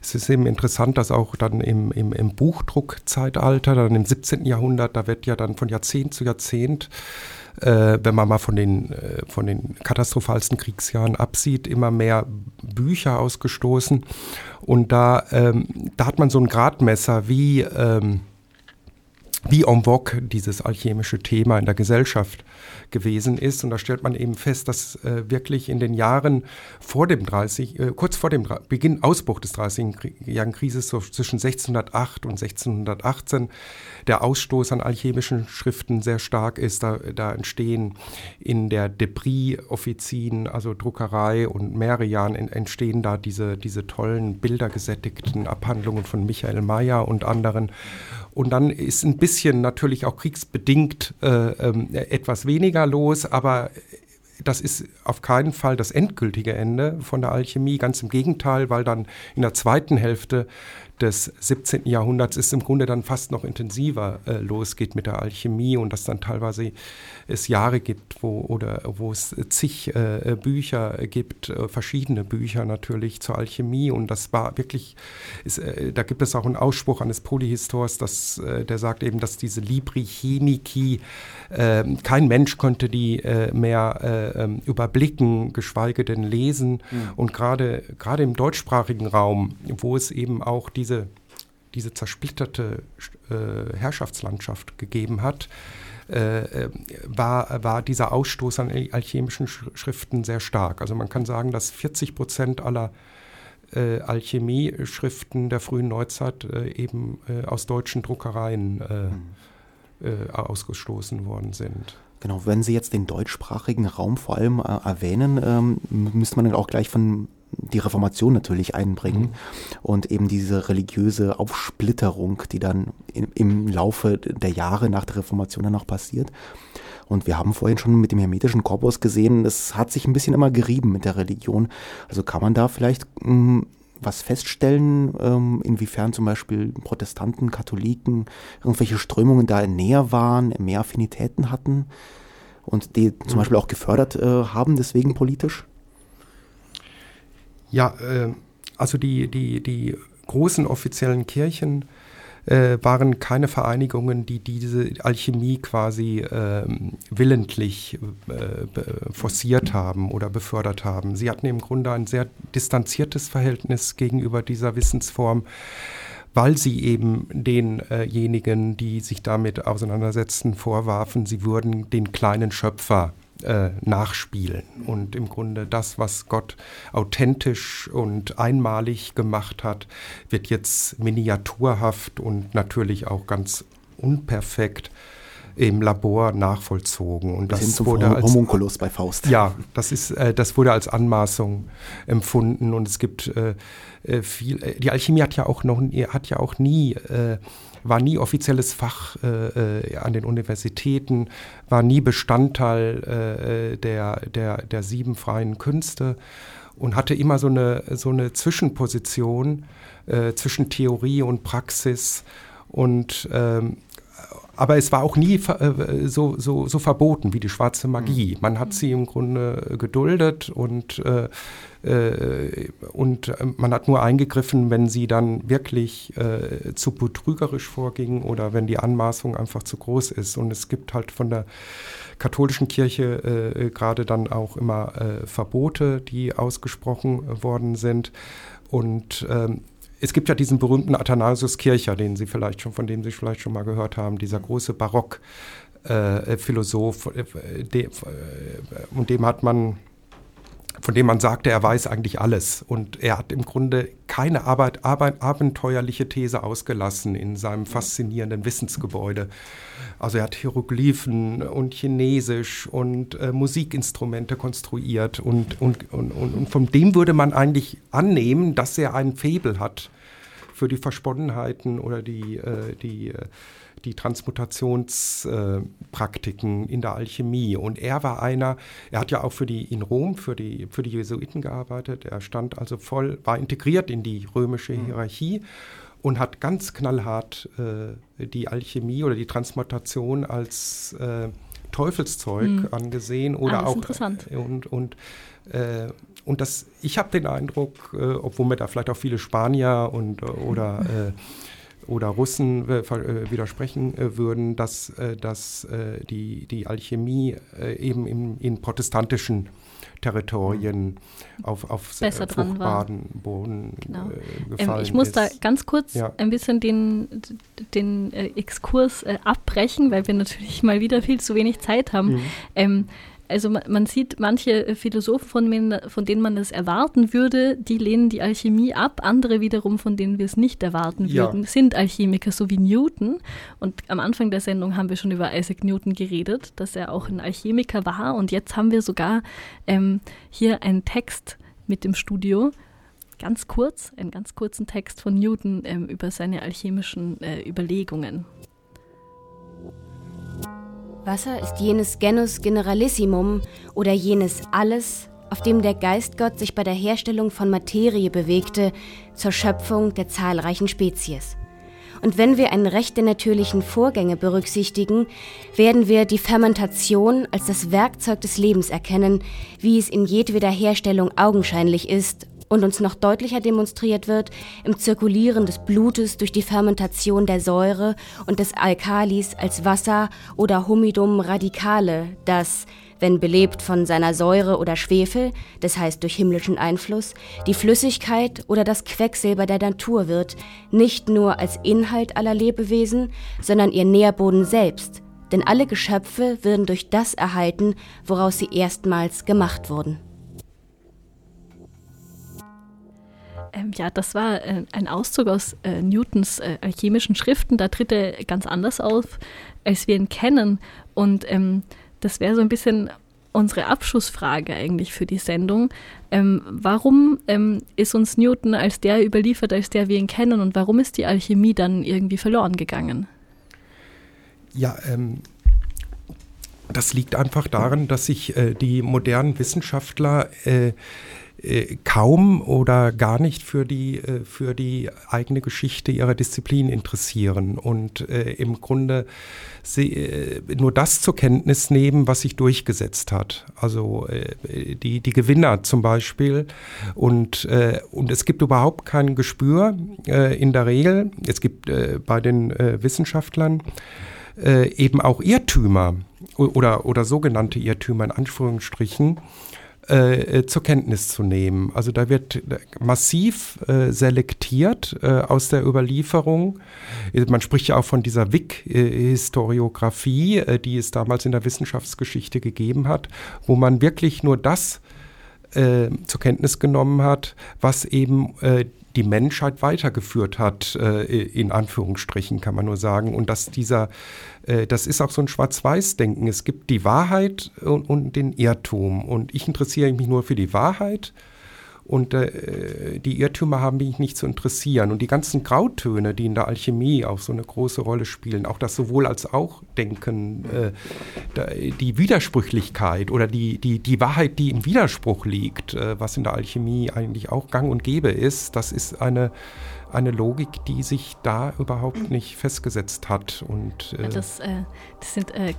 es ist eben interessant, dass auch dann im, im, im Buchdruckzeitalter, dann im 17. Jahrhundert, da wird ja dann von Jahrzehnt zu Jahrzehnt äh, wenn man mal von den, äh, von den katastrophalsten Kriegsjahren absieht, immer mehr Bücher ausgestoßen. Und da, ähm, da hat man so ein Gradmesser, wie, ähm, wie en vogue dieses alchemische Thema in der Gesellschaft gewesen ist. Und da stellt man eben fest, dass äh, wirklich in den Jahren vor dem 30, äh, kurz vor dem Beginn, Ausbruch des 30-jährigen Krises, so zwischen 1608 und 1618, der Ausstoß an alchemischen Schriften sehr stark ist. Da, da entstehen in der Debris-Offizin, also Druckerei und Merian, entstehen da diese, diese tollen bildergesättigten Abhandlungen von Michael Mayer und anderen. Und dann ist ein bisschen natürlich auch kriegsbedingt äh, äh, etwas weniger los, aber das ist auf keinen Fall das endgültige Ende von der Alchemie, ganz im Gegenteil, weil dann in der zweiten Hälfte des 17. Jahrhunderts ist im Grunde dann fast noch intensiver äh, losgeht mit der Alchemie und dass dann teilweise es Jahre gibt, wo oder wo es zig äh, Bücher gibt, äh, verschiedene Bücher natürlich zur Alchemie und das war wirklich, ist, äh, da gibt es auch einen Ausspruch eines Polyhistors, dass, äh, der sagt eben, dass diese Libri Chemici, kein Mensch konnte die äh, mehr ähm, überblicken, geschweige denn lesen mhm. und gerade im deutschsprachigen Raum, wo es eben auch diese diese zersplitterte äh, Herrschaftslandschaft gegeben hat, äh, äh, war, war dieser Ausstoß an alchemischen Schriften sehr stark. Also man kann sagen, dass 40 Prozent aller äh, Alchemie-Schriften der frühen Neuzeit äh, eben äh, aus deutschen Druckereien äh, ausgestoßen worden sind. Genau, wenn Sie jetzt den deutschsprachigen Raum vor allem erwähnen, ähm, müsste man dann auch gleich von die Reformation natürlich einbringen mhm. und eben diese religiöse Aufsplitterung, die dann in, im Laufe der Jahre nach der Reformation dann noch passiert. Und wir haben vorhin schon mit dem hermetischen Korpus gesehen, es hat sich ein bisschen immer gerieben mit der Religion. Also kann man da vielleicht mh, hm, was feststellen, ähm, inwiefern zum Beispiel Protestanten, Katholiken, irgendwelche Strömungen da näher waren, mehr Affinitäten hatten und die zum mhm. Beispiel auch gefördert äh, haben, deswegen politisch? Ja, äh, also die, die, die großen offiziellen Kirchen äh, waren keine Vereinigungen, die diese Alchemie quasi äh, willentlich äh, forciert haben oder befördert haben. Sie hatten im Grunde ein sehr distanziertes Verhältnis gegenüber dieser Wissensform weil sie eben denjenigen, die sich damit auseinandersetzten, vorwarfen, sie würden den kleinen Schöpfer äh, nachspielen und im Grunde das, was Gott authentisch und einmalig gemacht hat, wird jetzt miniaturhaft und natürlich auch ganz unperfekt im Labor nachvollzogen. Und das zum wurde als Homunculus bei Faust. Ja, das ist, äh, das wurde als Anmaßung empfunden und es gibt äh, äh viel. Äh, die Alchemie hat ja auch noch, hat ja auch nie äh, war nie offizielles Fach äh, an den Universitäten, war nie Bestandteil äh, der, der, der sieben freien Künste und hatte immer so eine, so eine Zwischenposition äh, zwischen Theorie und Praxis und ähm, aber es war auch nie äh, so, so, so verboten wie die schwarze Magie. Mhm. Man hat sie im Grunde geduldet und, äh, äh, und man hat nur eingegriffen, wenn sie dann wirklich äh, zu betrügerisch vorging oder wenn die Anmaßung einfach zu groß ist. Und es gibt halt von der katholischen Kirche äh, gerade dann auch immer äh, Verbote, die ausgesprochen worden sind. Und ähm, es gibt ja diesen berühmten Athanasius Kircher, den Sie vielleicht schon, von dem Sie vielleicht schon mal gehört haben, dieser große Barock-Philosoph, äh, äh, äh, und dem hat man von dem man sagte, er weiß eigentlich alles. Und er hat im Grunde keine Arbeit, Arbeit, abenteuerliche These ausgelassen in seinem faszinierenden Wissensgebäude. Also er hat Hieroglyphen und Chinesisch und äh, Musikinstrumente konstruiert und, und, und, und, von dem würde man eigentlich annehmen, dass er ein Faible hat für die Versponnenheiten oder die, äh, die äh, die Transmutationspraktiken äh, in der Alchemie. Und er war einer, er hat ja auch für die in Rom für die, für die Jesuiten gearbeitet. Er stand also voll, war integriert in die römische mhm. Hierarchie und hat ganz knallhart äh, die Alchemie oder die Transmutation als äh, Teufelszeug mhm. angesehen oder ah, auch interessant. Äh, und und äh, und das, ich habe den Eindruck, äh, obwohl mir da vielleicht auch viele Spanier und oder oder Russen äh, äh widersprechen äh, würden, dass, dass die, die Alchemie eben in, in protestantischen Territorien auf, auf Besser fruchtbaren Boden genau. gefallen ähm, Ich muss ist. da ganz kurz ja. ein bisschen den, den Exkurs äh, abbrechen, weil wir natürlich mal wieder viel zu wenig Zeit haben. Mhm. Ähm, also man, sieht manche äh, Philosophen, von, von, denen man es erwarten würde, die lehnen die Alchemie ab. Andere wiederum, von denen wir es nicht erwarten ja. würden, sind Alchemiker, so wie Newton. Und am Anfang der Sendung haben wir schon über Isaac Newton geredet, dass er auch ein Alchemiker war. Und jetzt haben wir sogar ähm, hier einen Text mit dem Studio, ganz kurz, einen ganz kurzen Text von Newton ähm, über seine alchemischen äh, Überlegungen. Wasser ist jenes Genus Generalissimum oder jenes Alles, auf dem der Geistgott sich bei der Herstellung von Materie bewegte, zur Schöpfung der zahlreichen Spezies. Und wenn wir ein Recht der natürlichen Vorgänge berücksichtigen, werden wir die Fermentation als das Werkzeug des Lebens erkennen, wie es in jedweder Herstellung augenscheinlich ist und uns noch deutlicher demonstriert wird im Zirkulieren des Blutes durch die Fermentation der Säure und des Alkalis als Wasser oder Humidum radicale, das, wenn belebt von seiner Säure oder Schwefel, das heißt durch himmlischen Einfluss, die Flüssigkeit oder das Quecksilber der Natur wird, nicht nur als Inhalt aller Lebewesen, sondern ihr Nährboden selbst, denn alle Geschöpfe würden durch das erhalten, woraus sie erstmals gemacht wurden. Ähm, ja, das war äh, ein Auszug aus äh, Newtons äh, alchemischen Schriften. Da tritt er ganz anders auf, als wir ihn kennen. Und ähm, das wäre so ein bisschen unsere Abschlussfrage eigentlich für die Sendung. Ähm, warum ähm, ist uns Newton als der überliefert, als der wir ihn kennen? Und warum ist die Alchemie dann irgendwie verloren gegangen? Ja, ähm, das liegt einfach daran, dass sich äh, die modernen Wissenschaftler äh, äh, kaum oder gar nicht für die, äh, für die eigene Geschichte ihrer Disziplin interessieren und äh, im Grunde sie, äh, nur das zur Kenntnis nehmen, was sich durchgesetzt hat. Also die, die Gewinner zum Beispiel. Und, und es gibt überhaupt kein Gespür in der Regel. Es gibt bei den Wissenschaftlern eben auch Irrtümer oder, oder sogenannte Irrtümer in Anführungsstrichen äh, äh, zur Kenntnis zu nehmen. Also da wird massiv äh, selektiert äh, aus der Überlieferung. Man spricht ja auch von dieser WIC-Historiografie, äh, die es damals in der Wissenschaftsgeschichte gegeben hat, wo man wirklich nur das äh, zur Kenntnis genommen hat, was eben die Menschheit weitergeführt hat, äh, in Anführungsstrichen kann man nur sagen. Und dass dieser, äh, das ist auch so ein Schwarz-Weiß-Denken. Es gibt die Wahrheit und, und, den Irrtum. Und ich interessiere mich nur für die Wahrheit und äh, die Irrtümer haben mich nicht zu interessieren. Und die ganzen Grautöne, die in der Alchemie auch so eine große Rolle spielen, auch das sowohl als auch Denken, äh, die Widersprüchlichkeit oder die, die, die Wahrheit, die im Widerspruch liegt, äh, was in der Alchemie eigentlich auch gang und gäbe ist, das ist eine eine Logik, die sich da überhaupt nicht festgesetzt hat. Und, äh das, äh, das, sind äh,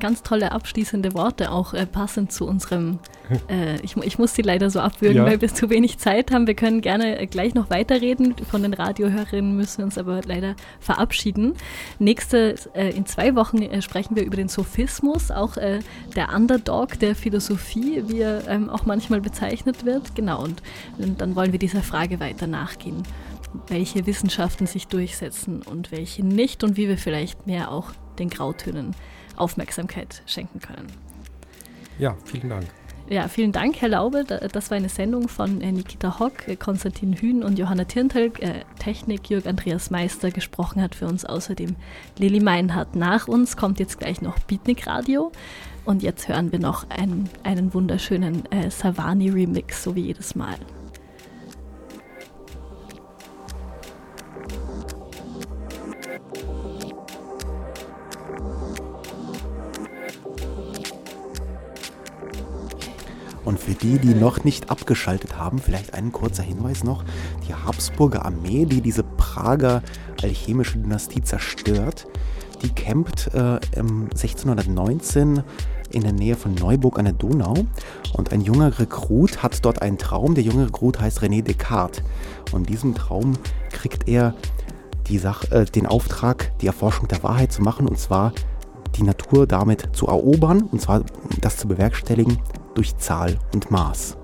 ganz tolle abschließende Worte, auch äh, passend zu unserem, äh, ich, ich, muss sie leider so abwürgen, ja. weil wir zu wenig Zeit haben. Wir können gerne äh, gleich noch weiterreden. Von den Radiohörerinnen müssen wir uns aber leider verabschieden. Nächste, in zwei Wochen sprechen wir über den Sophismus, auch der Underdog der Philosophie, wie er ähm, auch manchmal bezeichnet wird. Genau, und, und dann wollen wir dieser Frage weiter nachgehen welche Wissenschaften sich durchsetzen und welche nicht und wie wir vielleicht mehr auch den Grautönen Aufmerksamkeit schenken können. Ja, vielen Dank. Ja, vielen Dank, Herr Laube. Das war eine Sendung von äh, Nikita Hock, äh, Konstantin Hühn und Johanna Tirntal. Äh, Technik Jörg Andreas Meister gesprochen hat für uns außerdem Lili Meinhardt. Nach uns kommt jetzt gleich noch Beatnik Radio. Und jetzt hören wir noch einen, einen wunderschönen äh, Savani-Remix, so wie jedes Mal. Und für die, die noch nicht abgeschaltet haben, vielleicht ein kurzer Hinweis noch. Die Habsburger Armee, die diese Prager alchemische Dynastie zerstört, die campt äh, 1619 in der Nähe von Neuburg an der Donau. Und ein junger Rekrut hat dort einen Traum. Der junge Rekrut heißt René Descartes. Und in diesem Traum kriegt er die Sach äh, den Auftrag, die Erforschung der Wahrheit zu machen, und zwar die Natur damit zu erobern, und zwar das zu bewerkstelligen durch Zahl und Maß.